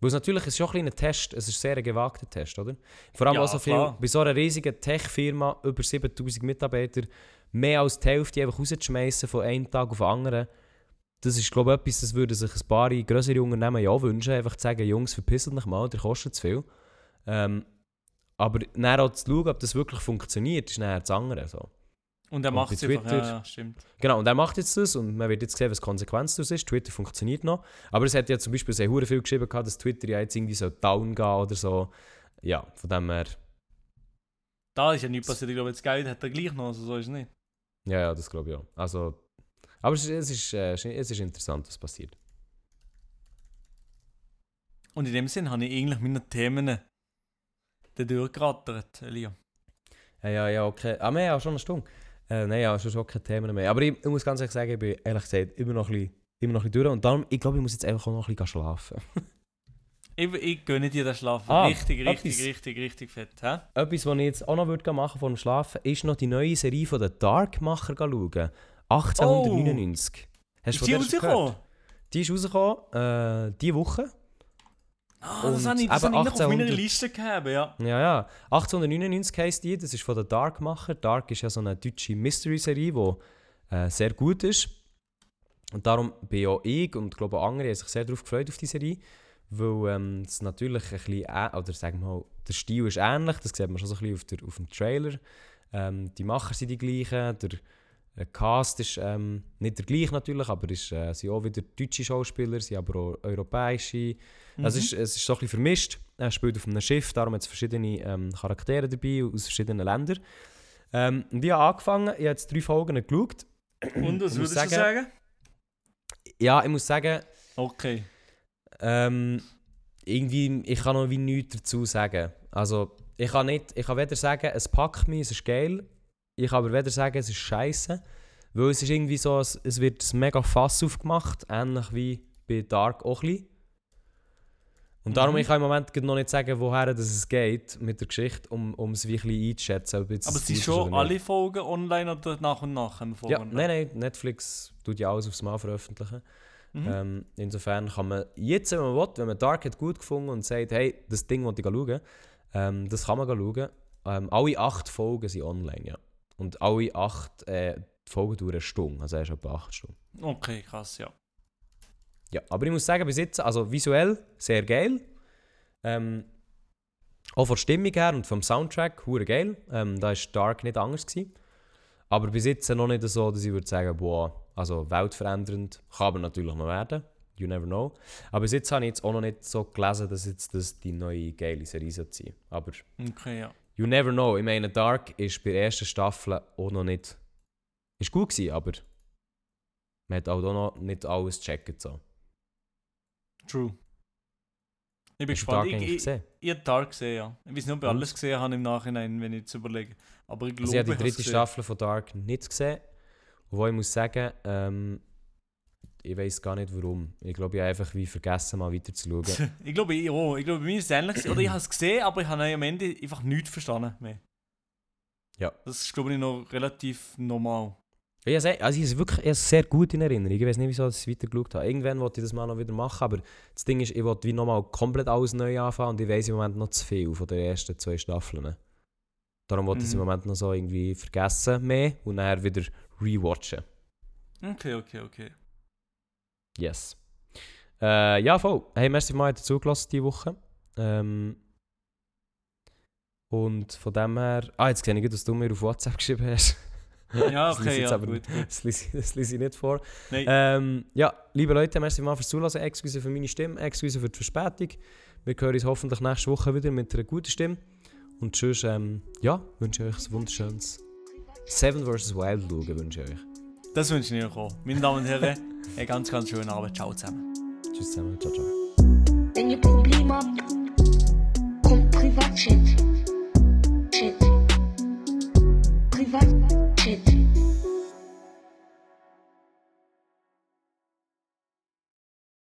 Weil es natürlich, es ist auch ein kleiner Test, es ist ein sehr gewagter Test, oder? Vor allem Ja, auch so viel, bei so einer riesigen Tech-Firma, über 7000 Mitarbeiter, mehr als die Hälfte einfach rauszuschmeißen von einem Tag auf den anderen. Das ist, glaube ich, etwas, das würden sich ein paar größere Unternehmen ja wünschen. Einfach zu sagen, Jungs, verpisst euch mal, der kostet zu viel. Ähm, aber dann auch zu schauen, ob das wirklich funktioniert, ist dann das andere. So. Und er macht es einfach, ja, ja, stimmt. Genau, und er macht jetzt das und man wird jetzt sehen, was die Konsequenz daraus ist. Twitter funktioniert noch. Aber es hat ja zum Beispiel sehr viel geschrieben, gehabt, dass Twitter ja jetzt irgendwie so down geht oder so. Ja, von dem her, Da ist ja nichts passiert, ich glaube, das Geld hat er gleich noch, also so ist es nicht. ja, ja, das glaube ich auch. Also, aber es, ist- es, ist, äh, es ist interessant, was passiert. Und in dem Sinn habe ich eigentlich meine Themen da durchgerattert, Elia. Ja, ja, ja, okay. Ah, wir haben schon eine Stunde. Äh, nein, ja, schon, keine Themen mehr. Aber ich, ich muss ganz ehrlich sagen, ich bin ehrlich gesagt immer noch ein bisschen, immer noch ein bisschen durch. Und darum, ich glaube, ich muss jetzt einfach auch noch ein bisschen schlafen. Ich, ich gönne dir den Schlaf. Ah, richtig, richtig, etwas. richtig, richtig fett. Hä? Etwas, was ich jetzt auch noch würde machen vor dem Schlafen, ist noch die neue Serie von den Darkmacher schauen. 1899. Hast Ist du die der rausgekommen? Die ist rausgekommen, äh, diese Woche. Ah, das Und habe ich, das habe ich noch auf meiner 1800 Liste gehabt, ja. Ja, ja. 1899 heisst die, das ist von den Darkmacher. Dark ist ja so eine deutsche Mystery-Serie, die äh, sehr gut ist. Und darum bin auch ich und glaube auch andere haben sich sehr darauf gefreut auf die Serie. Weil ähm, es natürlich ein bisschen, äh, oder sagen wir mal, der Stil ist ähnlich, das sieht man schon so ein bisschen auf, der, auf dem Trailer. Ähm, die Macher sind die gleichen, der Cast ist ähm, nicht der gleiche natürlich, aber es äh, sind auch wieder deutsche Schauspieler, sind aber auch europäische. Also es, ist, es ist so ein bisschen vermischt. Er spielt auf einem Schiff, darum hat es verschiedene ähm, Charaktere dabei aus verschiedenen Ländern. Ähm, und ich habe angefangen, ich habe jetzt drei Folgen geschaut. Und was würdest du sagen? Ja, ich muss sagen, Okay. ähm, irgendwie, ich kann noch wie nichts dazu sagen. Also, ich kann, nicht, ich kann weder sagen, es packt mich, es ist geil. Ich kann aber weder sagen, es ist scheiße. Weil es ist irgendwie so, es, es wird ein mega Fass aufgemacht, ähnlich wie bei Dark auch ein bisschen. Und darum, Mhm. ich kann im Moment noch nicht sagen, woher das es geht mit der Geschichte, um, um es wie ein bisschen einzuschätzen. Aber es sind schon alle Folgen online oder nach und nach? Ja, nein, nein, Netflix tut ja alles aufs Mal veröffentlichen. Mhm. Ähm, insofern kann man jetzt, wenn man will, wenn man Dark hat gut gefunden und sagt, hey, das Ding wollte ich schauen, ähm, das kann man schauen. Ähm, alle acht Folgen sind online, ja. Und alle acht äh, Folgen dauern eine Stunde, also erst etwa acht Stunden. Okay, krass, ja. Ja, aber ich muss sagen, bis jetzt, also visuell sehr geil. Ähm, auch von der Stimmung her und vom Soundtrack, hure geil. Ähm, da war Dark nicht anders. Gewesen. Aber bis jetzt noch nicht so, dass ich würde sagen, boah, also weltverändernd. Kann aber natürlich noch werden. You never know. Aber bis jetzt habe ich jetzt auch noch nicht so gelesen, dass jetzt das die neue geile Serie sein. Aber Okay, ja. You never know. Ich meine, Dark ist bei der ersten Staffel auch noch nicht... Ist gut gewesen, aber man hat auch noch nicht alles gecheckt. So. True. Ich bin Hast gespannt. Dark Ich, ich, gesehen? ich habe Dark gesehen, ja. Ich weiß nicht, ob ich alles gesehen habe im Nachhinein, wenn ich jetzt überlege. Aber ich glaube, Also ich habe die ich dritte. Staffel von Dark nicht gesehen. Wo ich muss sagen, ähm, ich weiß gar nicht warum. Ich glaube, ich habe einfach wie vergessen, mal weiter zu schauen. ich glaube, ich auch. Ich glaube, bei mir ist es ähnlich. Oder ich habe es gesehen, aber ich habe am Ende einfach nichts verstanden mehr. Ja. Das ist, glaube ich, noch relativ normal. Ja, ich habe also ich habe es wirklich ich sehr gut in Erinnerung. Ich weiß nicht, wieso ich es weiter geschaut habe. Irgendwann wollte ich das mal noch wieder machen, aber das Ding ist, ich wollte wie nochmal komplett alles neu anfangen und ich weiß im Moment noch zu viel von den ersten zwei Staffeln. Darum wollte ich es im Mhm. Moment noch so irgendwie vergessen mehr und dann wieder rewatchen. Okay, okay, okay. Yes. Äh, ja, voll. Hey, merci mal dazugelassen diese Woche. Ähm, und von dem her... Ah, jetzt sehe ich, dass du mir auf WhatsApp geschrieben hast. Ja, Das okay, jetzt ja, aber- gut. Das lese, ich- das nicht vor. Nein, Ähm, ja, liebe Leute, merci mal fürs Zuhören. Excuse für meine Stimme, excuse für die Verspätung. Wir hören uns hoffentlich nächste Woche wieder mit einer guten Stimme. Und sonst, ähm, ja, wünsche ich euch ein wunderschönes Seven vs. Wild schauen, wünsche ich euch. Das wünsche ich euch auch. Meine Damen und Herren, einen ganz, ganz schönen Abend. Ciao zusammen. Tschüss zusammen, ciao, ciao. Wenn ihr Probleme habt, kommt Privatchat.